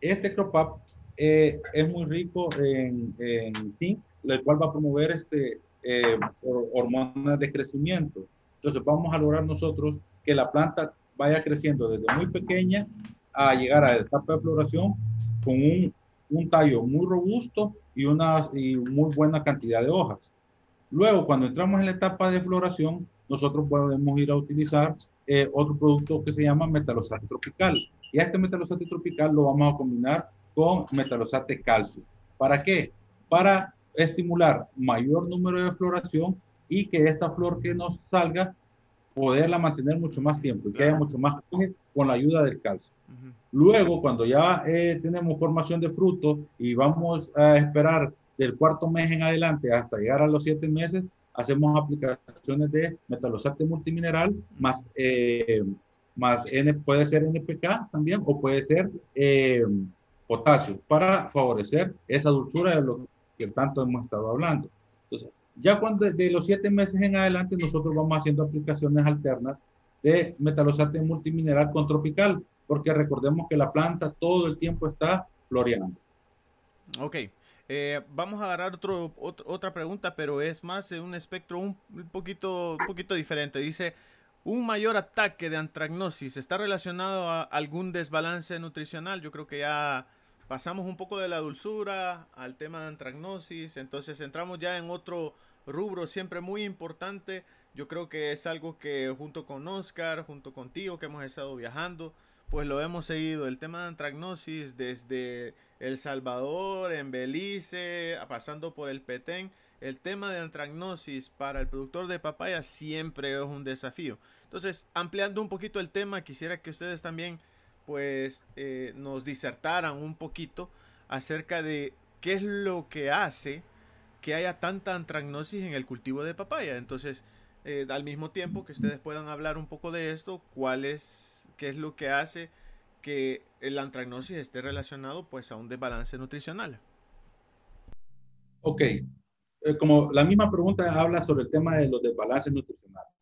Este Cropap eh, es muy rico en, en, zinc, el cual va a promover este, eh, hormonas de crecimiento. Entonces vamos a lograr nosotros que la planta vaya creciendo desde muy pequeña a llegar a la etapa de floración con un, un tallo muy robusto y una y muy buena cantidad de hojas. Luego, cuando entramos en la etapa de floración, nosotros podemos ir a utilizar eh, otro producto que se llama metalosate tropical. Y a este metalosate tropical lo vamos a combinar con metalosate calcio. ¿Para qué? Para estimular mayor número de floración y que esta flor que nos salga, poderla mantener mucho más tiempo y que haya mucho más con la ayuda del calcio. Luego, cuando ya eh, tenemos formación de fruto y vamos a esperar del cuarto mes en adelante hasta llegar a los siete meses, hacemos aplicaciones de metalosate multimineral más, eh, más N, puede ser NPK también o puede ser eh, potasio para favorecer esa dulzura de lo que tanto hemos estado hablando. Entonces, ya cuando de los siete meses en adelante nosotros vamos haciendo aplicaciones alternas de metalosate multimineral con tropical, porque recordemos que la planta todo el tiempo está floreando. Ok, eh, vamos a agarrar otro, otra pregunta, pero es más de un espectro un, poquito, un poquito diferente. Dice, ¿un mayor ataque de antragnosis está relacionado a algún desbalance nutricional? Yo creo que ya pasamos un poco de la dulzura al tema de antragnosis, entonces entramos ya en otro rubro siempre muy importante. Yo creo que es algo que junto con Oscar, junto contigo que hemos estado viajando, pues lo hemos seguido. El tema de antragnosis desde El Salvador, en Belice, pasando por el Petén. El tema de antragnosis para el productor de papaya siempre es un desafío. Entonces, ampliando un poquito el tema, quisiera que ustedes también pues eh, nos disertaran un poquito acerca de qué es lo que hace que haya tanta antragnosis en el cultivo de papaya. Entonces, eh, al mismo tiempo que ustedes puedan hablar un poco de esto, cuál es qué es lo que hace que el antragnosis esté relacionado pues a un desbalance nutricional. Ok, eh, como la misma pregunta habla sobre el tema de los desbalances nutricionales.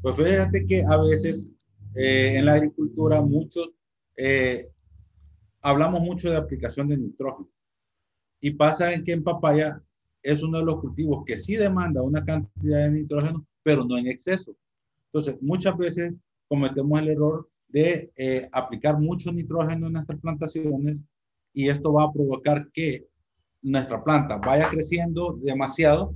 Pues fíjate que a veces eh, en la agricultura muchos eh, hablamos mucho de aplicación de nitrógeno y pasa en que en papaya es uno de los cultivos que sí demanda una cantidad de nitrógeno, pero no en exceso. Entonces, muchas veces cometemos el error de eh, aplicar mucho nitrógeno en nuestras plantaciones y esto va a provocar que nuestra planta vaya creciendo demasiado.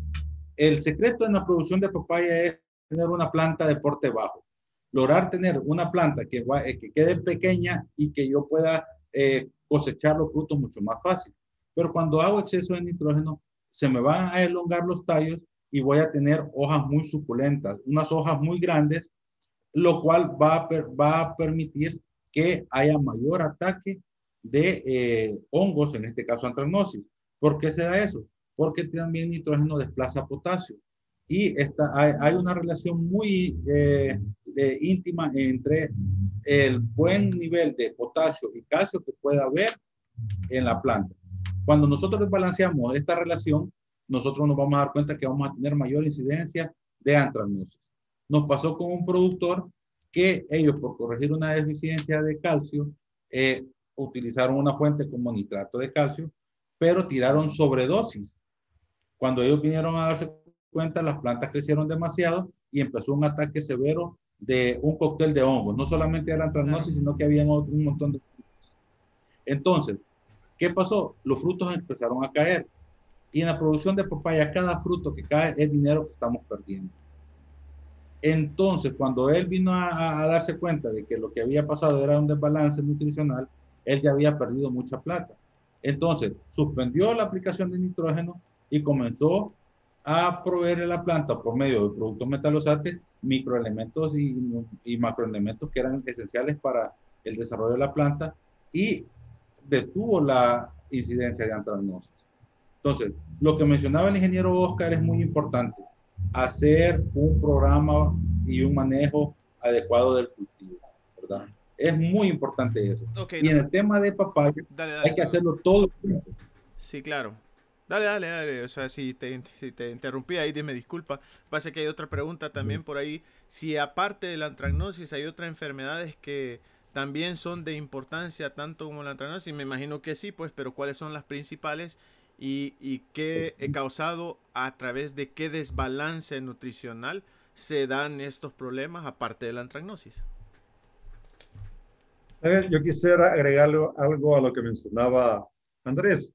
El secreto en la producción de papaya es tener una planta de porte bajo. Lograr tener una planta que, eh, que quede pequeña y que yo pueda eh, cosechar los frutos mucho más fácil. Pero cuando hago exceso de nitrógeno, se me van a elongar los tallos y voy a tener hojas muy suculentas, unas hojas muy grandes lo cual va a, va a permitir que haya mayor ataque de eh, hongos, en este caso antragnosis. ¿Por qué se da eso? Porque también nitrógeno desplaza potasio. Y esta, hay, una relación muy eh, íntima entre el buen nivel de potasio y calcio que pueda haber en la planta. Cuando nosotros desbalanceamos esta relación, nosotros nos vamos a dar cuenta que vamos a tener mayor incidencia de antracnosis. Nos pasó con un productor que ellos, por corregir una deficiencia de calcio, eh, utilizaron una fuente como nitrato de calcio, pero tiraron sobredosis. Cuando ellos vinieron a darse cuenta, las plantas crecieron demasiado y empezó un ataque severo de un cóctel de hongos. No solamente era antracnosis, sino que había un montón de... Entonces, ¿qué pasó? Los frutos empezaron a caer. Y en la producción de papaya, cada fruto que cae es dinero que estamos perdiendo. Entonces, cuando él vino a, darse cuenta de que lo que había pasado era un desbalance nutricional, él ya había perdido mucha plata. Entonces, suspendió la aplicación de nitrógeno y comenzó a proveer a la planta por medio de productos metalosates microelementos y, y macroelementos que eran esenciales para el desarrollo de la planta y detuvo la incidencia de antracnosis. Entonces, lo que mencionaba el ingeniero Oscar es muy importante hacer un programa y un manejo adecuado del cultivo, ¿verdad? Es muy importante eso. y en el tema de papaya, hay que hacerlo todo el tiempo. Sí, claro. Dale, dale, dale. O sea, si te, [LAUGHS] si te interrumpí ahí, dime disculpa. Pasa que hay otra pregunta también por ahí. Si aparte de la antracnosis hay otras enfermedades que también son de importancia tanto como la antracnosis, me imagino que sí, pues, pero ¿cuáles son las principales? y, y qué he causado a través de qué desbalance nutricional se dan estos problemas aparte de la antracnosis. A ver, yo quisiera agregarle algo a lo que mencionaba Andrés.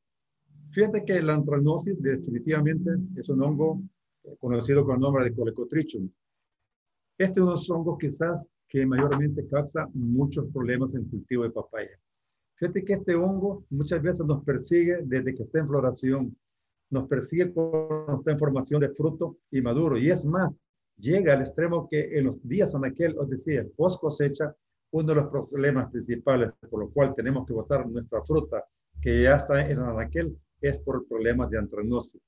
Fíjate que la antracnosis definitivamente es un hongo conocido con el nombre de Colecotrichum. Este es uno de los hongos quizás que mayormente causa muchos problemas en el cultivo de papaya. Fíjate que este hongo muchas veces nos persigue desde que está en floración, nos persigue cuando está en formación de fruto y maduro. Y es más, llega al extremo que en los días en aquel, os decía, post cosecha, uno de los problemas principales por lo cual tenemos que botar nuestra fruta que ya está en aquel es por problemas de antranosis.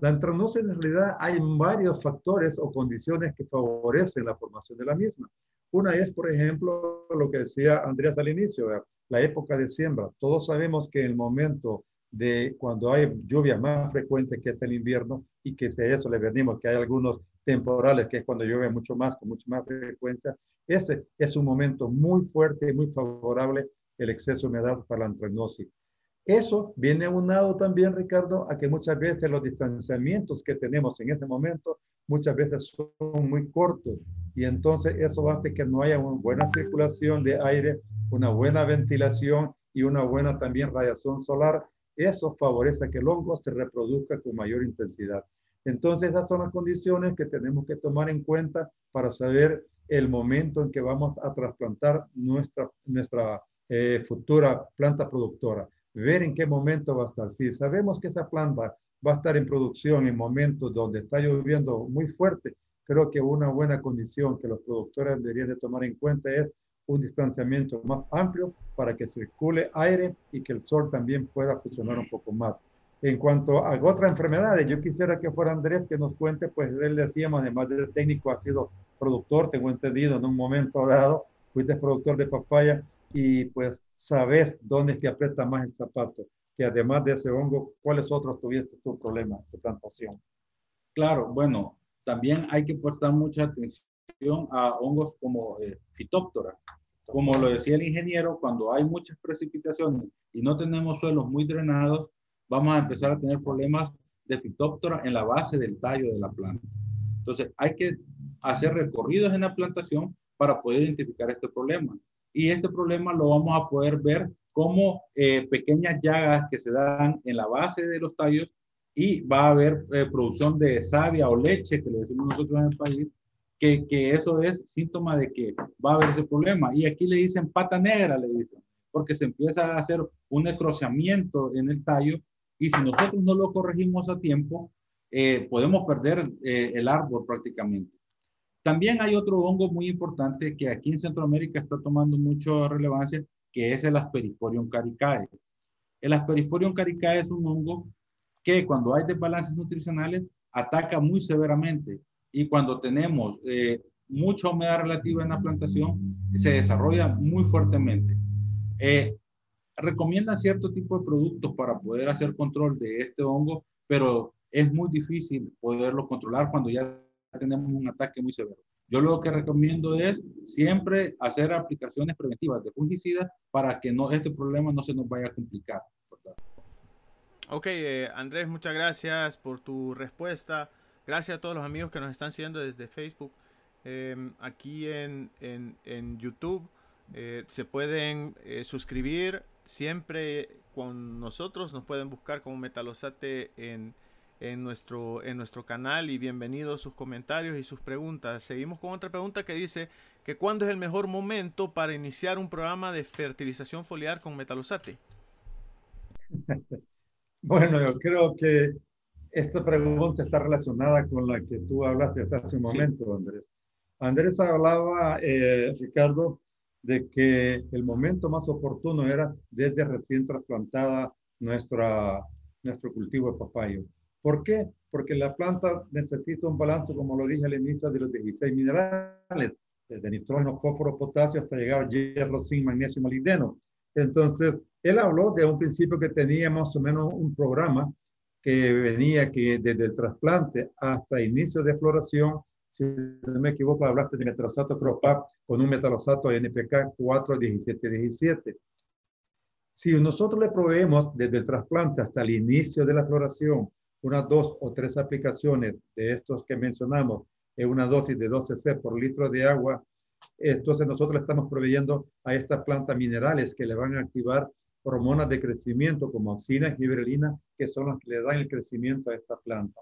La antranosis en realidad hay varios factores o condiciones que favorecen la formación de la misma. Una es, por ejemplo, lo que decía Andrés al inicio, la época de siembra. Todos sabemos que el momento de cuando hay lluvia más frecuente que es el invierno y que si a eso le venimos que hay algunos temporales que es cuando llueve mucho más, con mucha más frecuencia, ese es un momento muy fuerte y muy favorable el exceso de humedad para la antracnosis. Eso viene unado también, Ricardo, a que muchas veces los distanciamientos que tenemos en este momento muchas veces son muy cortos y entonces eso hace que no haya una buena circulación de aire, una buena ventilación y una buena también radiación solar. Eso favorece que el hongo se reproduzca con mayor intensidad. Entonces, esas son las condiciones que tenemos que tomar en cuenta para saber el momento en que vamos a trasplantar nuestra, nuestra eh, futura planta productora. Ver en qué momento va a estar. Si sabemos que esa planta va a estar en producción en momentos donde está lloviendo muy fuerte, creo que una buena condición que los productores deberían de tomar en cuenta es un distanciamiento más amplio para que circule aire y que el sol también pueda funcionar un poco más. En cuanto a otras enfermedades, yo quisiera que fuera Andrés que nos cuente, pues él decíamos, además de técnico, ha sido productor, tengo entendido, en un momento dado, fuiste productor de papaya y pues saber dónde que aprieta más el zapato, que además de ese hongo, ¿cuáles otros tuviste tu problema de plantación? Claro, bueno, también hay que prestar mucha atención a hongos como eh, fitóptora. Como lo decía el ingeniero, cuando hay muchas precipitaciones y no tenemos suelos muy drenados, vamos a empezar a tener problemas de fitóptora en la base del tallo de la planta. Entonces, hay que hacer recorridos en la plantación para poder identificar este problema. Y este problema lo vamos a poder ver como eh, pequeñas llagas que se dan en la base de los tallos y va a haber eh, producción de savia o leche, que le decimos nosotros en el país, que, que, eso es síntoma de que va a haber ese problema. Y aquí le dicen pata negra, le dicen, porque se empieza a hacer un necrociamiento en el tallo y si nosotros no lo corregimos a tiempo, eh, podemos perder el árbol prácticamente. También hay otro hongo muy importante que aquí en Centroamérica está tomando mucha relevancia, que es el Aspergillus caricae. El Aspergillus caricae es un hongo que cuando hay desbalances nutricionales ataca muy severamente y cuando tenemos eh, mucha humedad relativa en la plantación se desarrolla muy fuertemente. Eh, recomiendan cierto tipo de productos para poder hacer control de este hongo, pero es muy difícil poderlo controlar cuando ya tenemos un ataque muy severo. Yo lo que recomiendo es siempre hacer aplicaciones preventivas de fungicidas para que no, este problema no se nos vaya a complicar. Ok, eh, Andrés, muchas gracias por tu respuesta. Gracias a todos los amigos que nos están siguiendo desde Facebook. Em, aquí en, en, YouTube eh, se pueden eh, suscribir siempre con nosotros. Nos pueden buscar como Metalosate en, en nuestro, en nuestro canal y bienvenidos sus comentarios y sus preguntas. Seguimos con otra pregunta que dice que cuándo es el mejor momento para iniciar un programa de fertilización foliar con metalosate. [LAUGHS] Bueno, yo creo que esta pregunta está relacionada con la que tú hablaste hace un momento, Andrés. Andrés hablaba, eh, Ricardo, de que el momento más oportuno era desde recién trasplantada nuestra, nuestro cultivo de papayo. ¿Por qué? Porque la planta necesita un balance, como lo dije al inicio, de los 16 minerales, desde nitrógeno, fósforo, potasio, hasta llegar a hierro, zinc, magnesio y molibdeno. Entonces, él habló de un principio que tenía más o menos un programa que venía que desde el trasplante hasta inicio de floración, si no me equivoco, hablaste de metalosato Cropap con un metalosato NPK 41717. Si nosotros le proveemos desde el trasplante hasta el inicio de la floración unas dos o tres aplicaciones de estos que mencionamos en una dosis de 12 C por litro de agua, entonces nosotros le estamos proveyendo a estas plantas minerales que le van a activar hormonas de crecimiento como auxina giberelina, que son las que le dan el crecimiento a esta planta.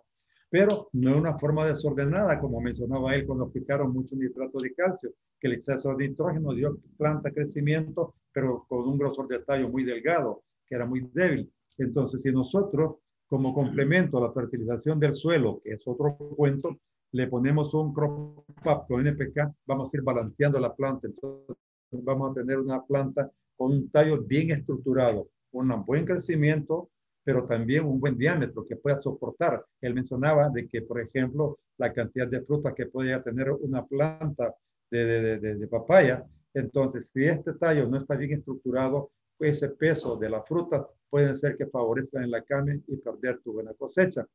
Pero no es una forma desordenada, como mencionaba él cuando aplicaron mucho nitrato de calcio, que el exceso de nitrógeno dio planta crecimiento, pero con un grosor de tallo muy delgado, que era muy débil. Entonces, si nosotros como complemento a la fertilización del suelo, que es otro cuento, le ponemos un crop up con NPK, vamos a ir balanceando la planta. Entonces vamos a tener una planta con un tallo bien estructurado, un buen crecimiento, pero también un buen diámetro que pueda soportar. Él mencionaba de que, por ejemplo, la cantidad de frutas que podría tener una planta de, de, de papaya, entonces si este tallo no está bien estructurado, ese peso de la fruta puede ser que favorezcan en la carne y perder tu buena cosecha.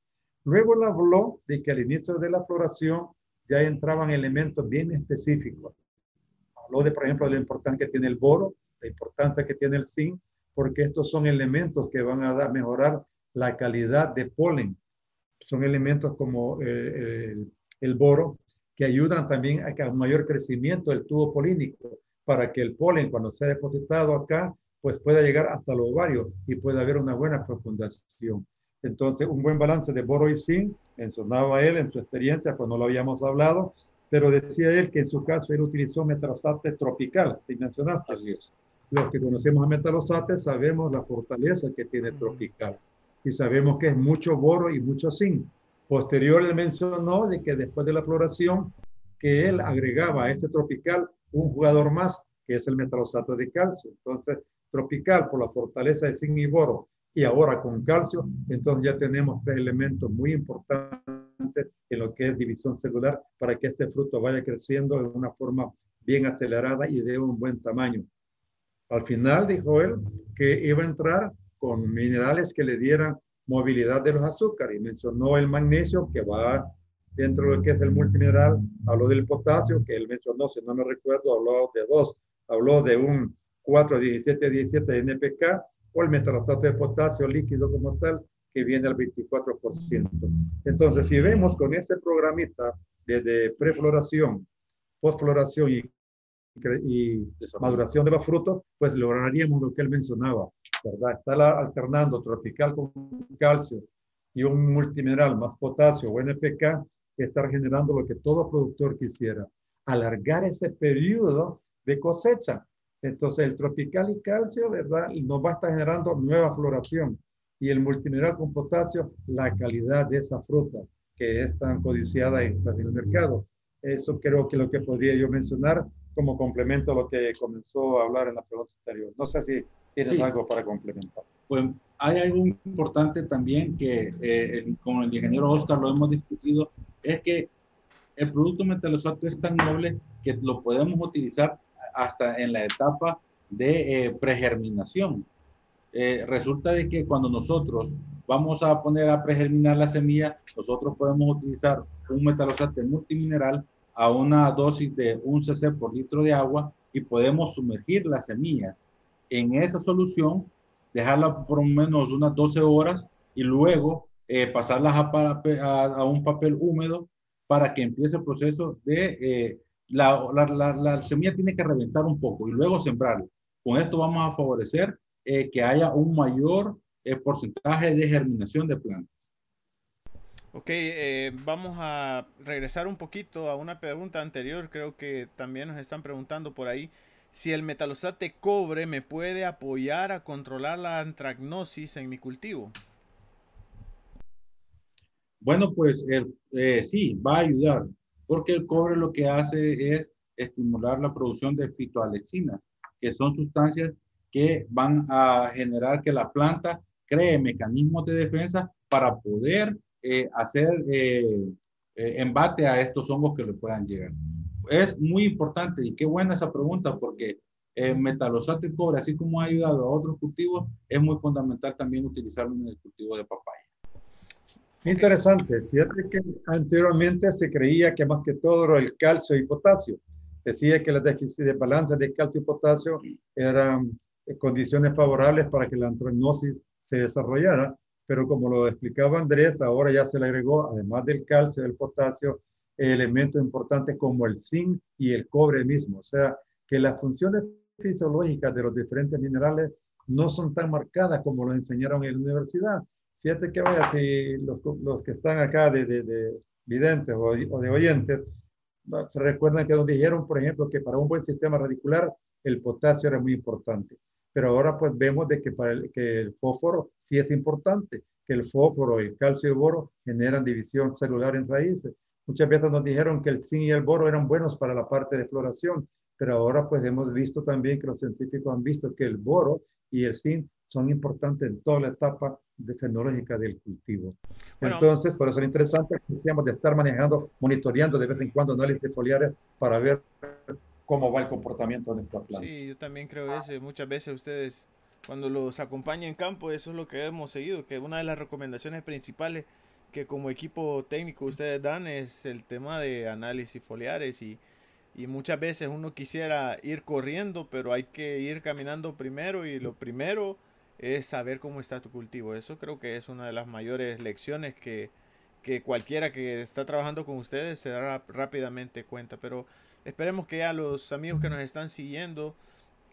Luego él habló de que al inicio de la floración ya entraban elementos bien específicos. Habló de, por ejemplo, de la importancia que tiene el boro, la importancia que tiene el zinc, porque estos son elementos que van a dar, mejorar la calidad de polen. Son elementos como eh, el, el, boro que ayudan también a, a un mayor crecimiento del tubo polínico para que el polen cuando sea depositado acá pues pueda llegar hasta los ovarios y pueda haber una buena fecundación. Entonces, un buen balance de boro y zinc, mencionaba él en su experiencia cuando lo habíamos hablado, pero decía él que en su caso él utilizó metalosate tropical, si mencionaste. Los que conocemos a metalosate sabemos la fortaleza que tiene tropical y sabemos que es mucho boro y mucho zinc. Posterior él mencionó de que después de la floración que él agregaba a ese tropical un jugador más que es el metalosato de calcio. Entonces, tropical por la fortaleza de zinc y boro y ahora con calcio, entonces ya tenemos tres elementos muy importantes en lo que es división celular para que este fruto vaya creciendo de una forma bien acelerada y de un buen tamaño. Al final dijo él que iba a entrar con minerales que le dieran movilidad de los azúcares y mencionó el magnesio que va dentro de lo que es el multimineral, habló del potasio que él mencionó, si no me recuerdo, habló de dos, habló de un 4, 17, 17 de NPK o el metalastato de potasio líquido como tal, que viene al 24%. Entonces, si vemos con este programita desde prefloración, postfloración y, y maduración de los frutos, pues lograríamos lo que él mencionaba, ¿verdad? Está alternando tropical con calcio y un multimineral más potasio o NPK, está generando lo que todo productor quisiera, alargar ese periodo de cosecha entonces, el tropical y calcio, ¿verdad? Y nos va a estar generando nueva floración. Y el multimineral con potasio, la calidad de esa fruta que es tan codiciada en, el mercado. Eso creo que lo que podría yo mencionar como complemento a lo que comenzó a hablar en la pregunta anterior. No sé si tienes algo para complementar. Pues hay algo importante también que eh, con el ingeniero Oscar lo hemos discutido, es que el producto metalosato es tan noble que lo podemos utilizar hasta en la etapa de eh, pregerminación. Eh, resulta de que cuando nosotros vamos a poner a pregerminar la semilla, nosotros podemos utilizar un metalosato multimineral a una dosis de un cc por litro de agua y podemos sumergir las semillas en esa solución, dejarla por lo menos unas 12 horas y luego eh, pasarlas a, un papel húmedo para que empiece el proceso de... Eh, la, la, semilla tiene que reventar un poco y luego sembrarla. Con esto vamos a favorecer eh, que haya un mayor porcentaje de germinación de plantas. Ok, vamos a regresar un poquito a una pregunta anterior. Creo que también nos están preguntando por ahí si el metalosate cobre me puede apoyar a controlar la antragnosis en mi cultivo. Bueno, pues eh, sí, va a ayudar, porque el cobre lo que hace es estimular la producción de fitoalexinas, que son sustancias que van a generar que la planta cree mecanismos de defensa para poder eh, hacer eh, embate a estos hongos que le puedan llegar es muy importante y qué buena esa pregunta porque el metalosato y cobre, así como ha ayudado a otros cultivos, es muy fundamental también utilizarlo en el cultivo de papaya. Interesante. Fíjate que anteriormente se creía que más que todo el calcio y potasio. Decía que las déficit de balance de calcio y potasio eran eh, condiciones favorables para que la antrognosis se desarrollara, pero como lo explicaba Andrés, ahora ya se le agregó, además del calcio y del potasio, elementos importantes como el zinc y el cobre mismo. O sea, que las funciones fisiológicas de los diferentes minerales no son tan marcadas como lo enseñaron en la universidad. Fíjate que vaya, si los, los que están acá de, de, videntes o, de oyentes, se recuerdan que nos dijeron, por ejemplo, que para un buen sistema radicular el potasio era muy importante. Pero ahora pues vemos de que, para el, que el fósforo sí es importante, que el fósforo, el calcio y el boro generan división celular en raíces. Muchas veces nos dijeron que el zinc y el boro eran buenos para la parte de floración, pero ahora pues hemos visto también que los científicos han visto que el boro y el zinc son importantes en toda la etapa de fenológica del cultivo. Entonces, por eso es interesante que decíamos de estar manejando, monitoreando de vez en cuando análisis foliares para ver cómo va el comportamiento de nuestra planta. Sí, yo también creo eso. Muchas veces ustedes, cuando los acompañan en campo, eso es lo que hemos seguido, que una de las recomendaciones principales que como equipo técnico ustedes dan es el tema de análisis foliares y, muchas veces uno quisiera ir corriendo, pero hay que ir caminando primero y lo primero es saber cómo está tu cultivo. Eso creo que es una de las mayores lecciones que, que cualquiera que está trabajando con ustedes se dará rápidamente cuenta. Pero esperemos que a los amigos que nos están siguiendo,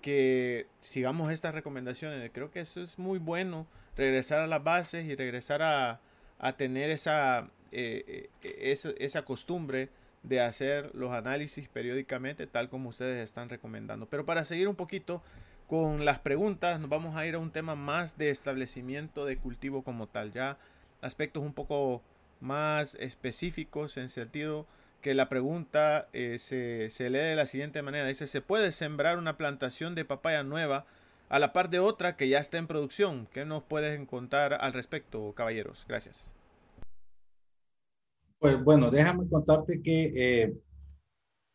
que sigamos estas recomendaciones. Creo que eso es muy bueno, regresar a las bases y regresar a, a tener esa, eh, eh, esa, esa, costumbre de hacer los análisis periódicamente, tal como ustedes están recomendando. Pero para seguir un poquito con las preguntas, nos vamos a ir a un tema más de establecimiento de cultivo como tal, ya aspectos un poco más específicos en sentido que la pregunta eh, se, se lee de la siguiente manera. Dice, ¿se puede sembrar una plantación de papaya nueva a la par de otra que ya está en producción. ¿Qué nos pueden contar al respecto, caballeros? Gracias. Pues bueno, déjame contarte que eh,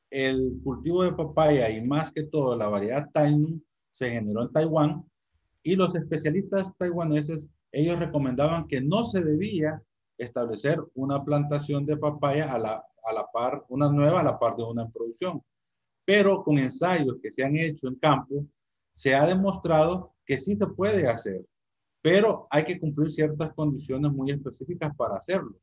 el cultivo de papaya y más que todo la variedad Tainu se generó en Taiwán y los especialistas taiwaneses, ellos recomendaban que no se debía establecer una plantación de papaya a la, a la par, una nueva a la par de una en producción. Pero con ensayos que se han hecho en campo, se ha demostrado que sí se puede hacer, pero hay que cumplir ciertas condiciones muy específicas para hacerlo,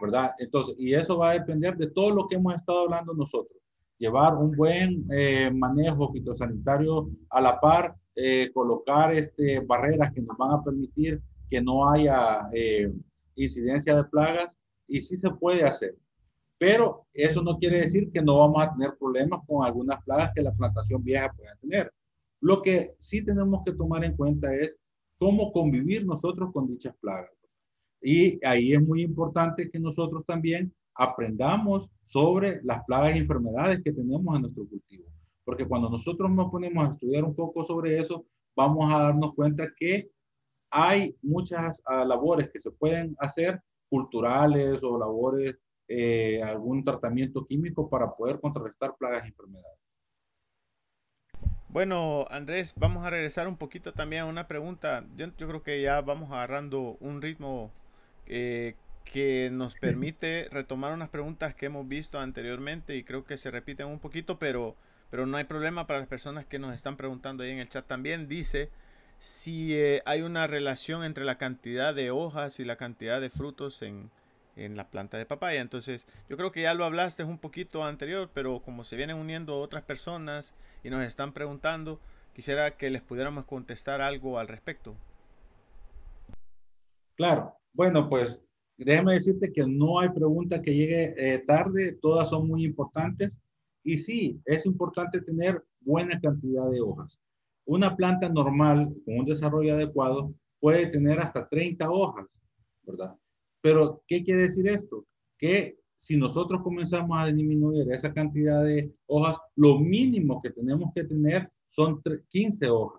¿verdad? Entonces, y eso va a depender de todo lo que hemos estado hablando nosotros. Llevar un buen eh, manejo fitosanitario a la par, eh, colocar este, barreras que nos van a permitir que no haya eh, incidencia de plagas, y sí se puede hacer. Pero eso no quiere decir que no vamos a tener problemas con algunas plagas que la plantación vieja pueda tener. Lo que sí tenemos que tomar en cuenta es cómo convivir nosotros con dichas plagas. Y ahí es muy importante que nosotros también aprendamos sobre las plagas y enfermedades que tenemos en nuestro cultivo. porque cuando nosotros nos ponemos a estudiar un poco sobre eso, vamos a darnos cuenta que hay muchas ah, labores que se pueden hacer culturales o labores, eh, algún tratamiento químico para poder contrarrestar plagas y enfermedades. Bueno, Andrés, vamos a regresar un poquito también a una pregunta. Yo, yo creo que ya vamos agarrando un ritmo eh, que nos permite retomar unas preguntas que hemos visto anteriormente y creo que se repiten un poquito, pero, pero no hay problema para las personas que nos están preguntando ahí en el chat. También dice si eh, hay una relación entre la cantidad de hojas y la cantidad de frutos en, en la planta de papaya. Entonces, yo creo que ya lo hablaste un poquito anterior, pero como se vienen uniendo otras personas y nos están preguntando, quisiera que les pudiéramos contestar algo al respecto. Claro, bueno, pues déjame decirte que no hay pregunta que llegue eh, tarde, todas son muy importantes y sí, es importante tener buena cantidad de hojas. Una planta normal con un desarrollo adecuado puede tener hasta 30 hojas, ¿verdad? Pero, ¿qué quiere decir esto? Que si nosotros comenzamos a disminuir esa cantidad de hojas, lo mínimo que tenemos que tener son 15 hojas.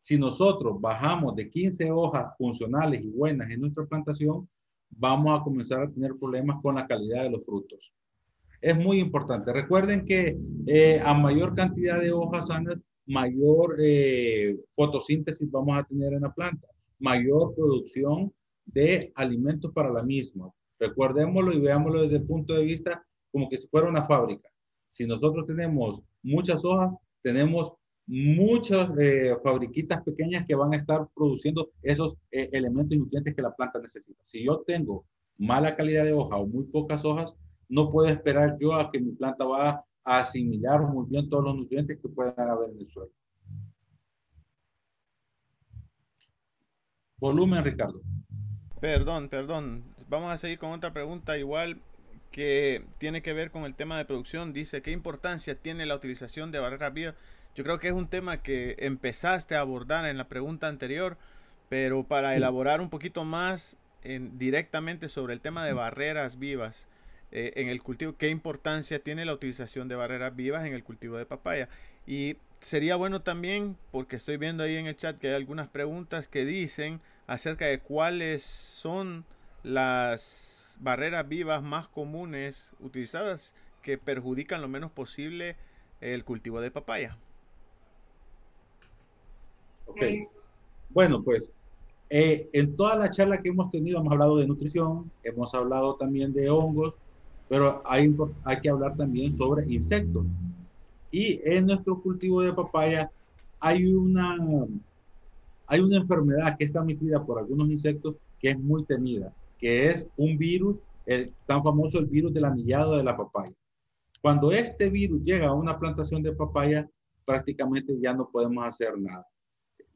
Si nosotros bajamos de 15 hojas funcionales y buenas en nuestra plantación, vamos a comenzar a tener problemas con la calidad de los frutos. Es muy importante. Recuerden que eh, a mayor cantidad de hojas sanas, mayor eh, fotosíntesis vamos a tener en la planta, mayor producción de alimentos para la misma. Recordémoslo y veámoslo desde el punto de vista como que si fuera una fábrica. Si nosotros tenemos muchas hojas, tenemos muchas eh, fabriquitas pequeñas que van a estar produciendo esos eh, elementos y nutrientes que la planta necesita. Si yo tengo mala calidad de hoja o muy pocas hojas, no puedo esperar yo a que mi planta va a asimilar muy bien todos los nutrientes que puedan haber en el suelo. Volumen, Ricardo. Perdón, perdón. Vamos a seguir con otra pregunta igual que tiene que ver con el tema de producción. Dice, ¿qué importancia tiene la utilización de barreras vivas? Yo creo que es un tema que empezaste a abordar en la pregunta anterior, pero para elaborar un poquito más en, directamente sobre el tema de barreras vivas eh, en el cultivo, ¿qué importancia tiene la utilización de barreras vivas en el cultivo de papaya? Y sería bueno también, porque estoy viendo ahí en el chat que hay algunas preguntas que dicen acerca de cuáles son las barreras vivas más comunes utilizadas que perjudican lo menos posible el cultivo de papaya. Ok. Bueno, pues eh, en toda la charla que hemos tenido hemos hablado de nutrición, hemos hablado también de hongos, pero hay, que hablar también sobre insectos. Y en nuestro cultivo de papaya hay una hay una enfermedad que está metida por algunos insectos que es muy temida, que es un virus, el tan famoso el virus del anillado de la papaya. Cuando este virus llega a una plantación de papaya, prácticamente ya no podemos hacer nada.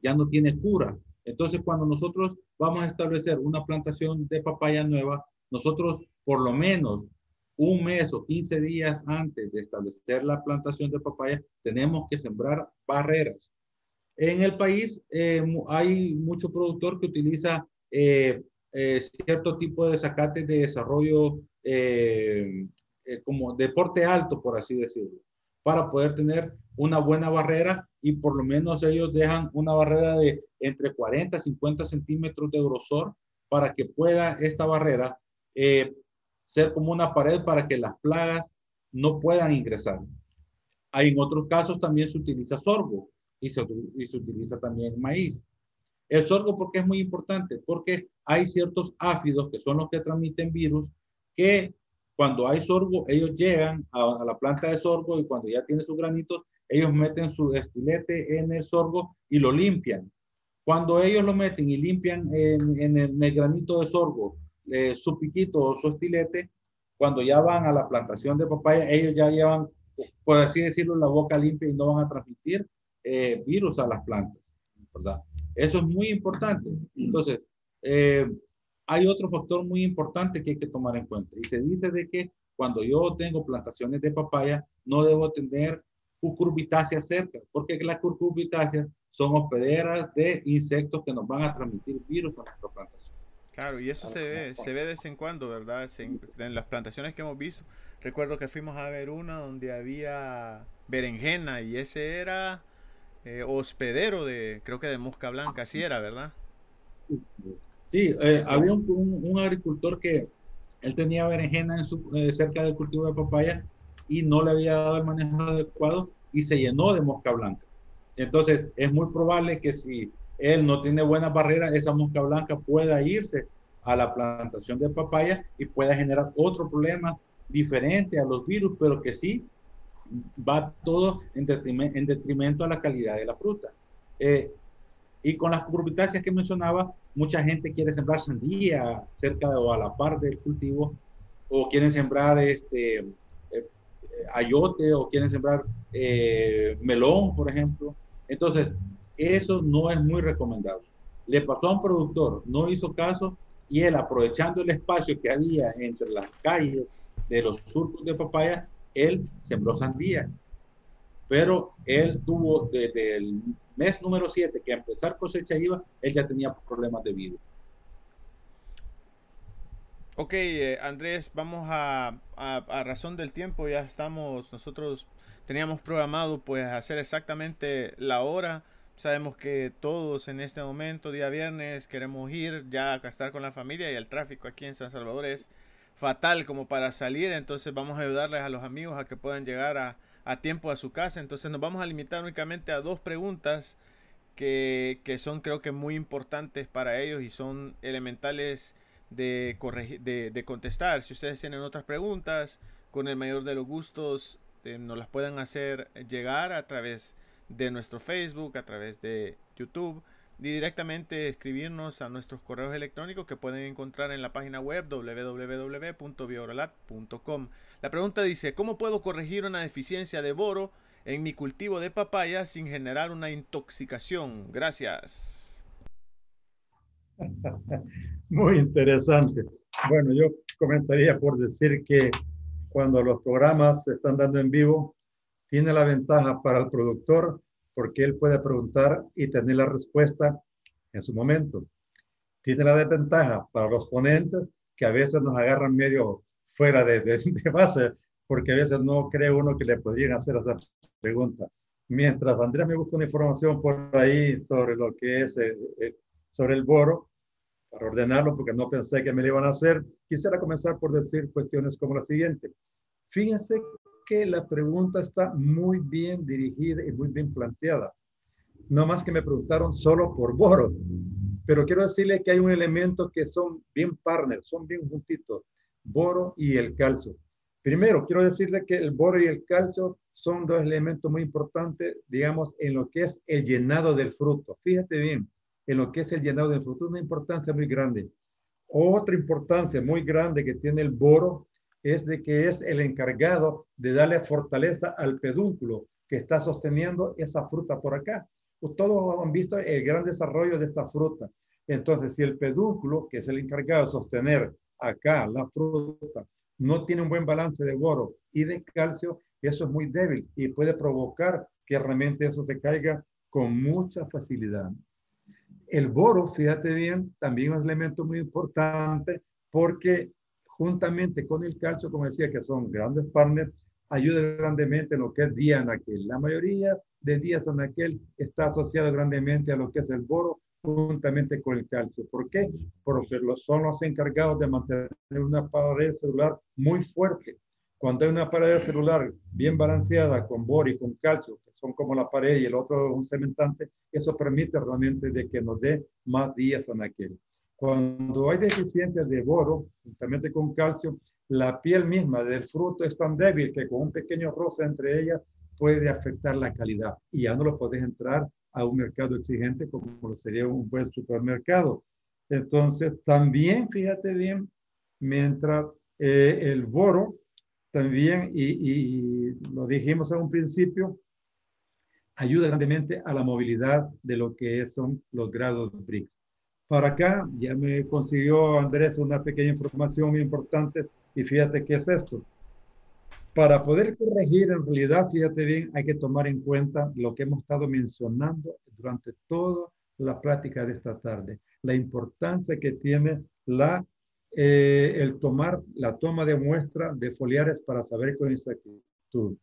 Ya no tiene cura. Entonces, cuando nosotros vamos a establecer una plantación de papaya nueva, nosotros por lo menos un mes o 15 días antes de establecer la plantación de papaya, tenemos que sembrar barreras. En el país eh, hay mucho productor que utiliza eh, eh, cierto tipo de zacates de desarrollo como deporte alto, por así decirlo, para poder tener una buena barrera y por lo menos ellos dejan una barrera de entre 40 y 50 centímetros de grosor para que pueda esta barrera ser como una pared para que las plagas no puedan ingresar. Hay en otros casos también se utiliza sorgo y se, y se utiliza también maíz. El sorgo, porque es muy importante? Porque hay ciertos áfidos que son los que transmiten virus que cuando hay sorgo, ellos llegan a, la planta de sorgo y cuando ya tiene sus granitos, ellos meten su estilete en el sorgo y lo limpian. Cuando ellos lo meten y limpian en, el, granito de sorgo eh, su piquito o su estilete, cuando ya van a la plantación de papaya, ellos ya llevan, por así decirlo, la boca limpia y no van a transmitir eh, virus a las plantas, ¿verdad? Eso es muy importante. Entonces, eh, hay otro factor muy importante que hay que tomar en cuenta. Y se dice de que cuando yo tengo plantaciones de papaya, no debo tener cucurbitáceas cerca, porque las cucurbitáceas son hospederas de insectos que nos van a transmitir virus a nuestra plantación. Claro, y eso se ve, se ve de vez en cuando, ¿verdad? en las plantaciones que hemos visto, recuerdo que fuimos a ver una donde había berenjena y ese era eh, hospedero de, creo que de mosca blanca, así era, ¿verdad? Sí, eh, había un, agricultor que él tenía berenjena en su, eh, cerca del cultivo de papaya y no le había dado el manejo adecuado y se llenó de mosca blanca. Entonces, es muy probable que si él no tiene buenas barreras, esa mosca blanca pueda irse a la plantación de papaya y pueda generar otro problema diferente a los virus, pero que sí va todo en detrimento, a la calidad de la fruta. Eh, y con las curvitáceas que mencionaba, mucha gente quiere sembrar sandía cerca o a la par del cultivo, o quieren sembrar este, eh, ayote, o quieren sembrar eh, melón, por ejemplo. Entonces, eso no es muy recomendable. Le pasó a un productor, no hizo caso, y él aprovechando el espacio que había entre las calles de los surcos de papaya, él sembró sandía. Pero él tuvo desde el mes número 7 que a empezar cosecha iba, él ya tenía problemas de vida. Ok, eh, Andrés, vamos a, a, razón del tiempo, ya estamos, nosotros teníamos programado pues hacer exactamente la hora. Sabemos que todos en este momento, día viernes, queremos ir ya a estar con la familia y el tráfico aquí en San Salvador es fatal como para salir, entonces vamos a ayudarles a los amigos a que puedan llegar a, a tiempo a su casa. Entonces nos vamos a limitar únicamente a dos preguntas que, que son creo que muy importantes para ellos y son elementales de, de, de, contestar. Si ustedes tienen otras preguntas, con el mayor de los gustos eh, nos las pueden hacer llegar a través de nuestro Facebook, a través de YouTube directamente escribirnos a nuestros correos electrónicos que pueden encontrar en la página web www.biorolat.com. La pregunta dice, ¿cómo puedo corregir una deficiencia de boro en mi cultivo de papaya sin generar una intoxicación? Gracias. [LAUGHS] Muy interesante. Bueno, yo comenzaría por decir que cuando los programas se están dando en vivo, tiene la ventaja para el productor porque él puede preguntar y tener la respuesta en su momento. Tiene la desventaja para los ponentes que a veces nos agarran medio fuera de, [LAUGHS] de, base, porque a veces no cree uno que le podrían hacer esa pregunta. Mientras Andrés me busca una información por ahí sobre lo que es eh, eh, sobre el boro, para ordenarlo, porque no pensé que me lo iban a hacer, quisiera comenzar por decir cuestiones como la siguiente. Fíjense que la pregunta está muy bien dirigida y muy bien planteada. No más que me preguntaron solo por boro, pero quiero decirle que hay un elemento que son bien partners, son bien juntitos boro y el calcio. Primero, quiero decirle que el boro y el calcio son dos elementos muy importantes, digamos, en lo que es el llenado del fruto. Fíjate bien, en lo que es el llenado del fruto, una importancia muy grande. Otra importancia muy grande que tiene el boro es de que es el encargado de darle fortaleza al pedúnculo que está sosteniendo esa fruta por acá. Pues todos han visto el gran desarrollo de esta fruta. Entonces, si el pedúnculo, que es el encargado de sostener acá la fruta no tiene un buen balance de boro y de calcio, eso es muy débil y puede provocar que realmente eso se caiga con mucha facilidad. El boro, fíjate bien, también es un elemento muy importante porque juntamente con el calcio, como decía, que son grandes partners, ayuda grandemente en lo que es día anaquel. La mayoría de días anaquel está asociado grandemente a lo que es el boro juntamente con el calcio. ¿Por qué? Porque son los encargados de mantener una pared celular muy fuerte. Cuando hay una pared celular bien balanceada con boro y con calcio, que son como la pared y el otro un cementante, eso permite realmente de que nos dé más días en aquel. Cuando hay deficiencias de boro, juntamente con calcio, la piel misma del fruto es tan débil que con un pequeño roce entre ellas puede afectar la calidad y ya no lo puedes entrar a un mercado exigente como sería un buen supermercado. Entonces, también, fíjate bien, mientras eh, el boro, también, y, lo dijimos a un principio, ayuda grandemente a la movilidad de lo que son los grados BRICS. Para acá, ya me consiguió Andrés una pequeña información muy importante, y fíjate qué es esto. Para poder corregir, en realidad, fíjate bien, hay que tomar en cuenta lo que hemos estado mencionando durante toda la práctica de esta tarde, la importancia que tiene la eh, el tomar la toma de muestra de foliares para saber con exactitud.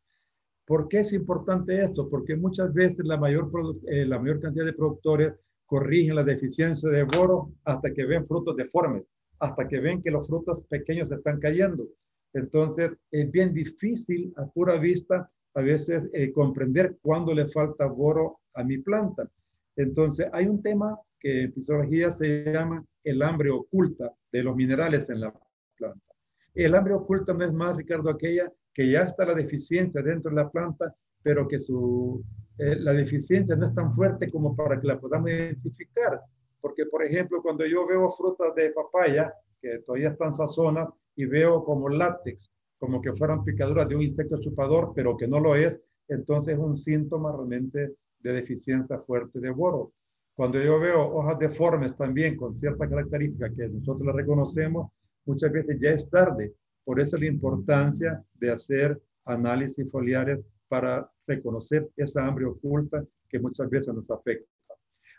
¿Por qué es importante esto? Porque muchas veces la mayor, eh, la mayor cantidad de productores corrigen la deficiencia de boro hasta que ven frutos deformes, hasta que ven que los frutos pequeños están cayendo. Entonces, es bien difícil a pura vista a veces eh, comprender cuándo le falta boro a mi planta. Entonces, hay un tema que en fisiología se llama el hambre oculta de los minerales en la planta. El hambre oculta no es más, Ricardo, aquella que ya está la deficiencia dentro de la planta, pero que su, eh, la deficiencia no es tan fuerte como para que la podamos identificar. Porque, por ejemplo, cuando yo veo frutas de papaya, que todavía están sazonas, y veo como látex, como que fueran picaduras de un insecto chupador, pero que no lo es, entonces es un síntoma realmente de deficiencia fuerte de boro. Cuando yo veo hojas deformes también con cierta característica que nosotros la reconocemos, muchas veces ya es tarde por eso la importancia de hacer análisis foliares para reconocer esa hambre oculta que muchas veces nos afecta.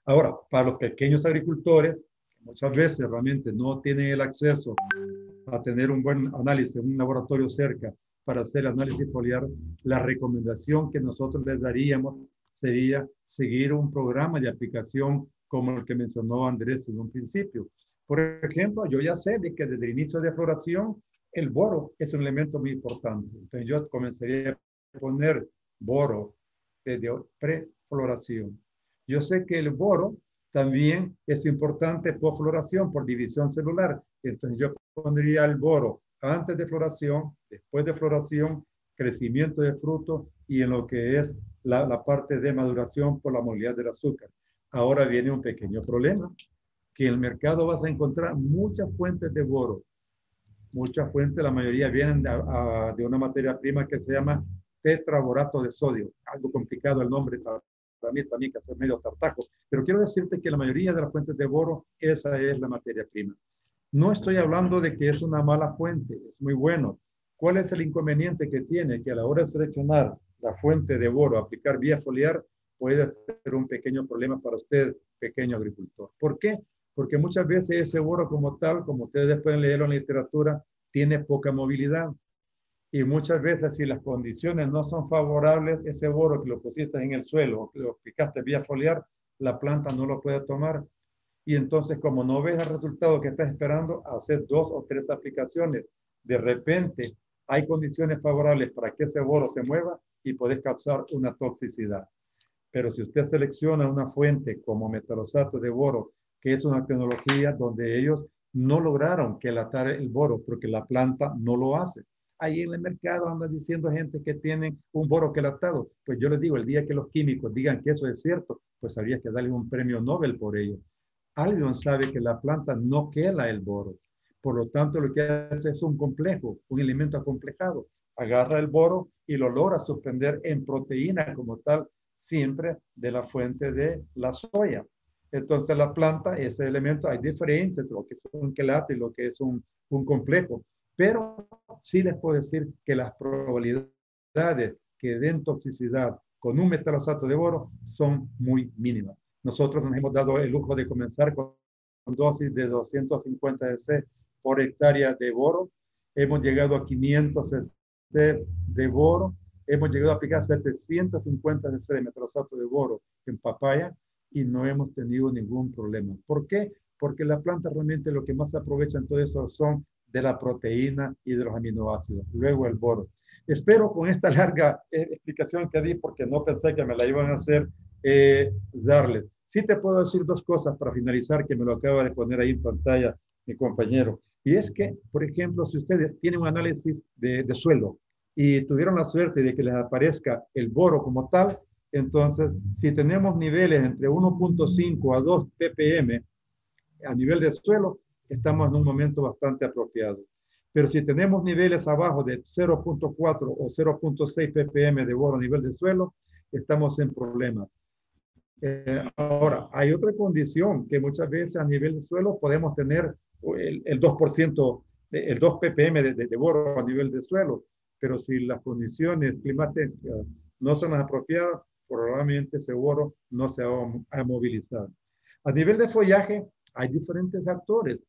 Ahora, para los pequeños agricultores, muchas veces realmente no tienen el acceso a tener un buen análisis en un laboratorio cerca para hacer análisis foliar, la recomendación que nosotros les daríamos sería seguir un programa de aplicación como el que mencionó Andrés en un principio. Por ejemplo, yo ya sé de que desde el inicio de floración el boro es un elemento muy importante. Entonces yo comenzaría poner boro desde prefloración. Yo sé que el boro también es importante por floración, por división celular. Entonces yo pondría el boro antes de floración, después de floración, crecimiento de fruto y en lo que es la, la parte de maduración por la movilidad del azúcar. Ahora viene un pequeño problema, que en el mercado vas a encontrar muchas fuentes de boro, muchas fuentes, la mayoría vienen de, una materia prima que se llama tetraborato de sodio. Algo complicado el nombre para, mí también, que es medio tartajo. Pero quiero decirte que la mayoría de las fuentes de boro, esa es la materia prima. No estoy hablando de que es una mala fuente, es muy bueno. ¿Cuál es el inconveniente que tiene? Que a la hora de seleccionar la fuente de boro, aplicar vía foliar, puede ser un pequeño problema para usted, pequeño agricultor. ¿Por qué? porque muchas veces ese boro como tal, como ustedes pueden leer en la literatura, tiene poca movilidad. Y muchas veces si las condiciones no son favorables, ese boro que lo pusiste en el suelo o que lo picaste vía foliar, la planta no lo puede tomar. Y entonces como no ves el resultado que estás esperando, hacer dos o tres aplicaciones. De repente hay condiciones favorables para que ese boro se mueva y podés causar una toxicidad. Pero si usted selecciona una fuente como metalosato de boro que es una tecnología donde ellos no lograron que el boro porque la planta no lo hace. Ahí en el mercado anda diciendo gente que tiene un boro quelatado. Pues yo les digo, el día que los químicos digan que eso es cierto, pues habría que darle un premio Nobel por ello. Albion sabe que la planta no quela el boro. Por lo tanto, lo que hace es un complejo, un elemento acomplejado. Agarra el boro y lo logra suspender en proteína como tal, siempre de la fuente de la soya. Entonces la planta, ese elemento, hay diferencia entre lo que es un quelate y lo que es un, un complejo. Pero sí les puedo decir que las probabilidades que den toxicidad con un metalosato de boro son muy mínimas. Nosotros nos hemos dado el lujo de comenzar con dosis de 250 cc por hectárea de boro. Hemos llegado a 500 cc de boro. Hemos llegado a aplicar 750 cc de metalosato de boro en papaya y no hemos tenido ningún problema. ¿Por qué? Porque la planta realmente lo que más aprovecha en todo eso son de la proteína y de los aminoácidos. Luego el boro. Espero con esta [LAUGHS] larga eh, explicación que di, porque no pensé que me la iban a hacer, eh, darles. Sí te puedo decir dos cosas para finalizar, que me lo acaba de poner ahí en pantalla mi compañero. Y es que, por ejemplo, si ustedes tienen un análisis de, de suelo y tuvieron la suerte de que les aparezca el boro como tal, entonces, si tenemos niveles entre 1.5 a 2 ppm a nivel de suelo, estamos en un momento bastante apropiado. Pero si tenemos niveles abajo de 0.4 o 0.6 ppm de boro a nivel de suelo, estamos en problemas. Eh, ahora, hay otra condición que muchas veces a nivel de suelo podemos tener el, el 2%, el 2 ppm de, de, de, boro a nivel de suelo, pero si las condiciones climáticas no son las apropiadas, probablemente ese boro no se va a movilizar. A nivel de follaje, hay diferentes actores.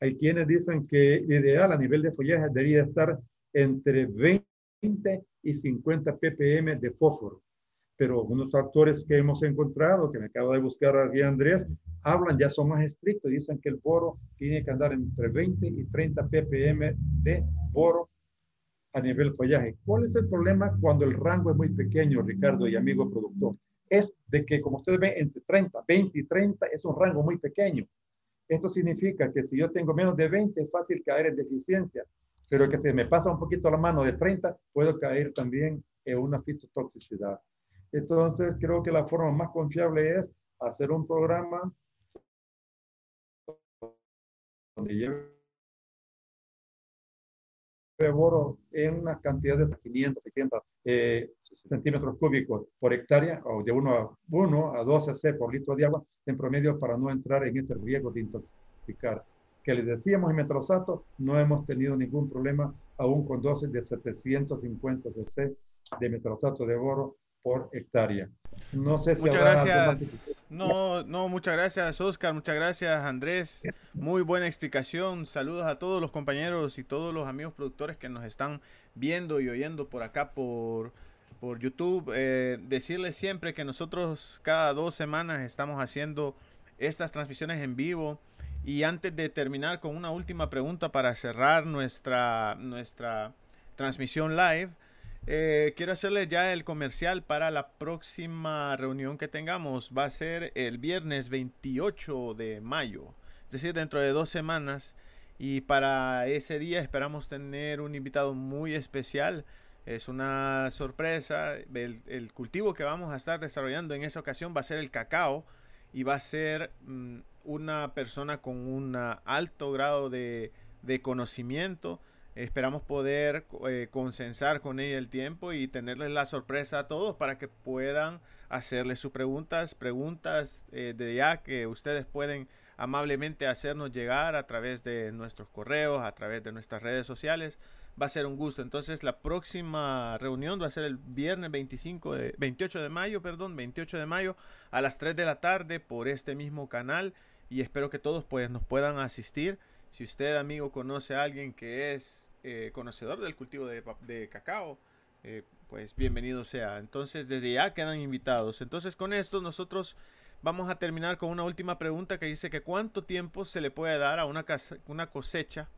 Hay quienes dicen que ideal a nivel de follaje debería estar entre 20 y 50 ppm de fósforo. Pero algunos factores que hemos encontrado, que me acabo de buscar aquí Andrés, hablan, ya son más estrictos, dicen que el boro tiene que andar entre 20 y 30 ppm de boro a nivel follaje. ¿Cuál es el problema cuando el rango es muy pequeño, Ricardo y amigo productor? Es de que, como ustedes ven, entre 30, 20 y 30 es un rango muy pequeño. Esto significa que si yo tengo menos de 20 es fácil caer en deficiencia, pero que si me pasa un poquito la mano de 30, puedo caer también en una fitotoxicidad. Entonces, creo que la forma más confiable es hacer un programa donde lleve boro en una cantidad de 500, 600 eh, centímetros cúbicos por hectárea o de 1 a, 1 a 12 C por litro de agua en promedio para no entrar en este riesgo de intoxicar. Que les decíamos en Metrosato, no hemos tenido ningún problema aún con dosis de 750 cc de metrosato de boro por hectárea. No sé si muchas gracias. No, no, muchas gracias, Oscar. Muchas gracias, Andrés. Muy buena explicación. Saludos a todos los compañeros y todos los amigos productores que nos están viendo y oyendo por acá por, por YouTube. Eh, decirles siempre que nosotros cada dos semanas estamos haciendo estas transmisiones en vivo. Y antes de terminar con una última pregunta para cerrar nuestra, nuestra transmisión live. Eh, quiero hacerle ya el comercial para la próxima reunión que tengamos. Va a ser el viernes 28 de mayo, es decir, dentro de dos semanas. Y para ese día esperamos tener un invitado muy especial. Es una sorpresa. El, cultivo que vamos a estar desarrollando en esa ocasión va a ser el cacao y va a ser mm, una persona con un alto grado de, de conocimiento Esperamos poder eh, consensar con ella el tiempo y tenerles la sorpresa a todos para que puedan hacerle sus preguntas, preguntas eh, de ya que ustedes pueden amablemente hacernos llegar a través de nuestros correos, a través de nuestras redes sociales. Va a ser un gusto. Entonces la próxima reunión va a ser el viernes 25 de, 28 de mayo, perdón, 28 de mayo a las 3 de la tarde por este mismo canal y espero que todos pues nos puedan asistir. Si usted amigo conoce a alguien que es eh, conocedor del cultivo de, cacao, eh, pues bienvenido sea. Entonces, desde ya quedan invitados. Entonces, con esto nosotros vamos a terminar con una última pregunta que dice que cuánto tiempo se le puede dar a una, una cosecha,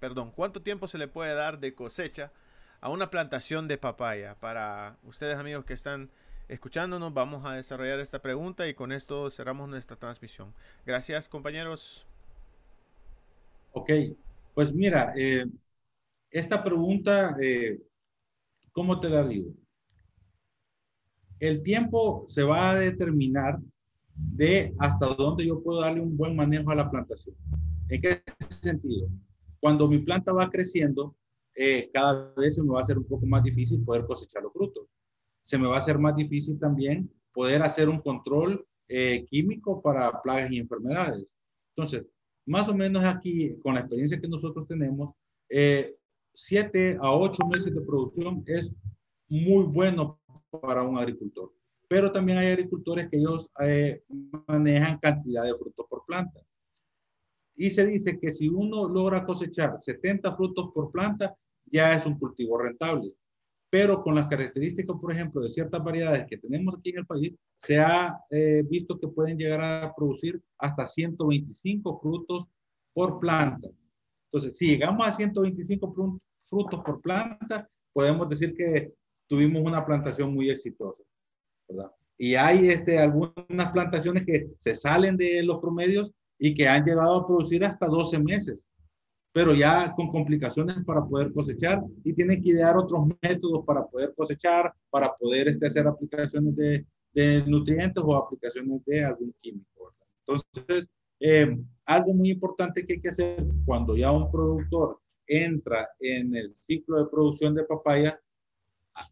perdón, cuánto tiempo se le puede dar de cosecha a una plantación de papaya. Para ustedes amigos que están escuchándonos, vamos a desarrollar esta pregunta y con esto cerramos nuestra transmisión. Gracias compañeros. Ok, pues mira, eh, esta pregunta, eh, ¿cómo te la digo? El tiempo se va a determinar de hasta dónde yo puedo darle un buen manejo a la plantación. ¿En qué sentido? Cuando mi planta va creciendo, eh, cada vez se me va a hacer un poco más difícil poder cosechar los frutos. Se me va a hacer más difícil también poder hacer un control eh, químico para plagas y enfermedades. Entonces, más o menos aquí, con la experiencia que nosotros tenemos, eh, siete a ocho meses de producción es muy bueno para un agricultor. Pero también hay agricultores que ellos eh, manejan cantidad de frutos por planta. Y se dice que si uno logra cosechar 70 frutos por planta, ya es un cultivo rentable. Pero con las características, por ejemplo, de ciertas variedades que tenemos aquí en el país, se ha eh, visto que pueden llegar a producir hasta 125 frutos por planta. Entonces, si llegamos a 125 frutos por planta, podemos decir que tuvimos una plantación muy exitosa. ¿verdad? Y hay este, algunas plantaciones que se salen de los promedios y que han llegado a producir hasta 12 meses, pero ya con complicaciones para poder cosechar y tienen que idear otros métodos para poder cosechar, para poder este, hacer aplicaciones de, nutrientes o aplicaciones de algún químico. Entonces, eh, algo muy importante que hay que hacer cuando ya un productor entra en el ciclo de producción de papaya,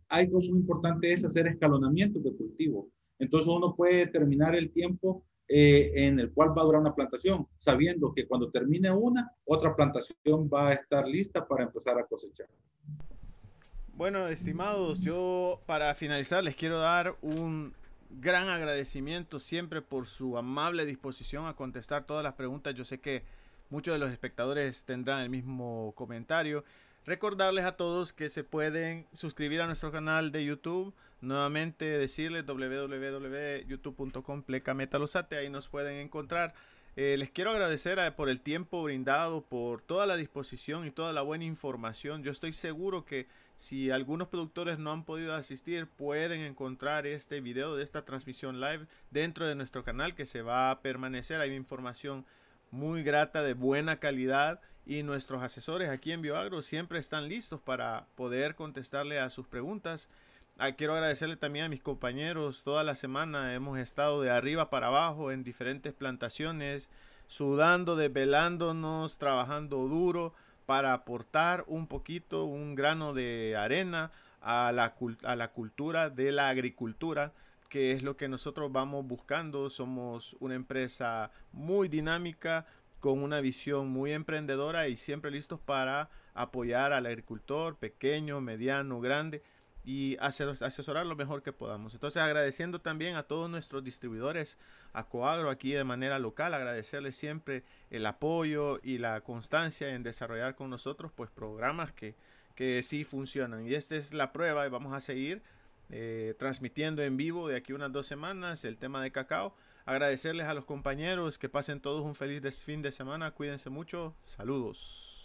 algo muy importante es hacer escalonamiento de cultivo. Entonces uno puede determinar el tiempo eh, en el cual va a durar una plantación, sabiendo que cuando termine una, otra plantación va a estar lista para empezar a cosechar. Bueno, estimados, yo para finalizar les quiero dar un gran agradecimiento siempre por su amable disposición a contestar todas las preguntas. Yo sé que muchos de los espectadores tendrán el mismo comentario. Recordarles a todos que se pueden suscribir a nuestro canal de YouTube. Nuevamente decirles www.youtube.com pleca metalosate. Ahí nos pueden encontrar. Eh, les quiero agradecer eh, por el tiempo brindado, por toda la disposición y toda la buena información. Yo estoy seguro que si algunos productores no han podido asistir, pueden encontrar este video de esta transmisión live dentro de nuestro canal que se va a permanecer. Hay información muy grata, de buena calidad y nuestros asesores aquí en BioAgro siempre están listos para poder contestarle a sus preguntas. Ah, quiero agradecerle también a mis compañeros. Toda la semana hemos estado de arriba para abajo en diferentes plantaciones, sudando, desvelándonos, trabajando duro para aportar un poquito, un grano de arena a la, a la cultura de la agricultura que es lo que nosotros vamos buscando. Somos una empresa muy dinámica, con una visión muy emprendedora y siempre listos para apoyar al agricultor pequeño, mediano, grande y asesorar lo mejor que podamos. Entonces agradeciendo también a todos nuestros distribuidores, a Coagro aquí de manera local, agradecerles siempre el apoyo y la constancia en desarrollar con nosotros pues programas que, que sí funcionan. Y esta es la prueba y vamos a seguir eh, transmitiendo en vivo de aquí unas dos semanas el tema de cacao. Agradecerles a los compañeros que pasen todos un feliz fin de semana. Cuídense mucho. Saludos.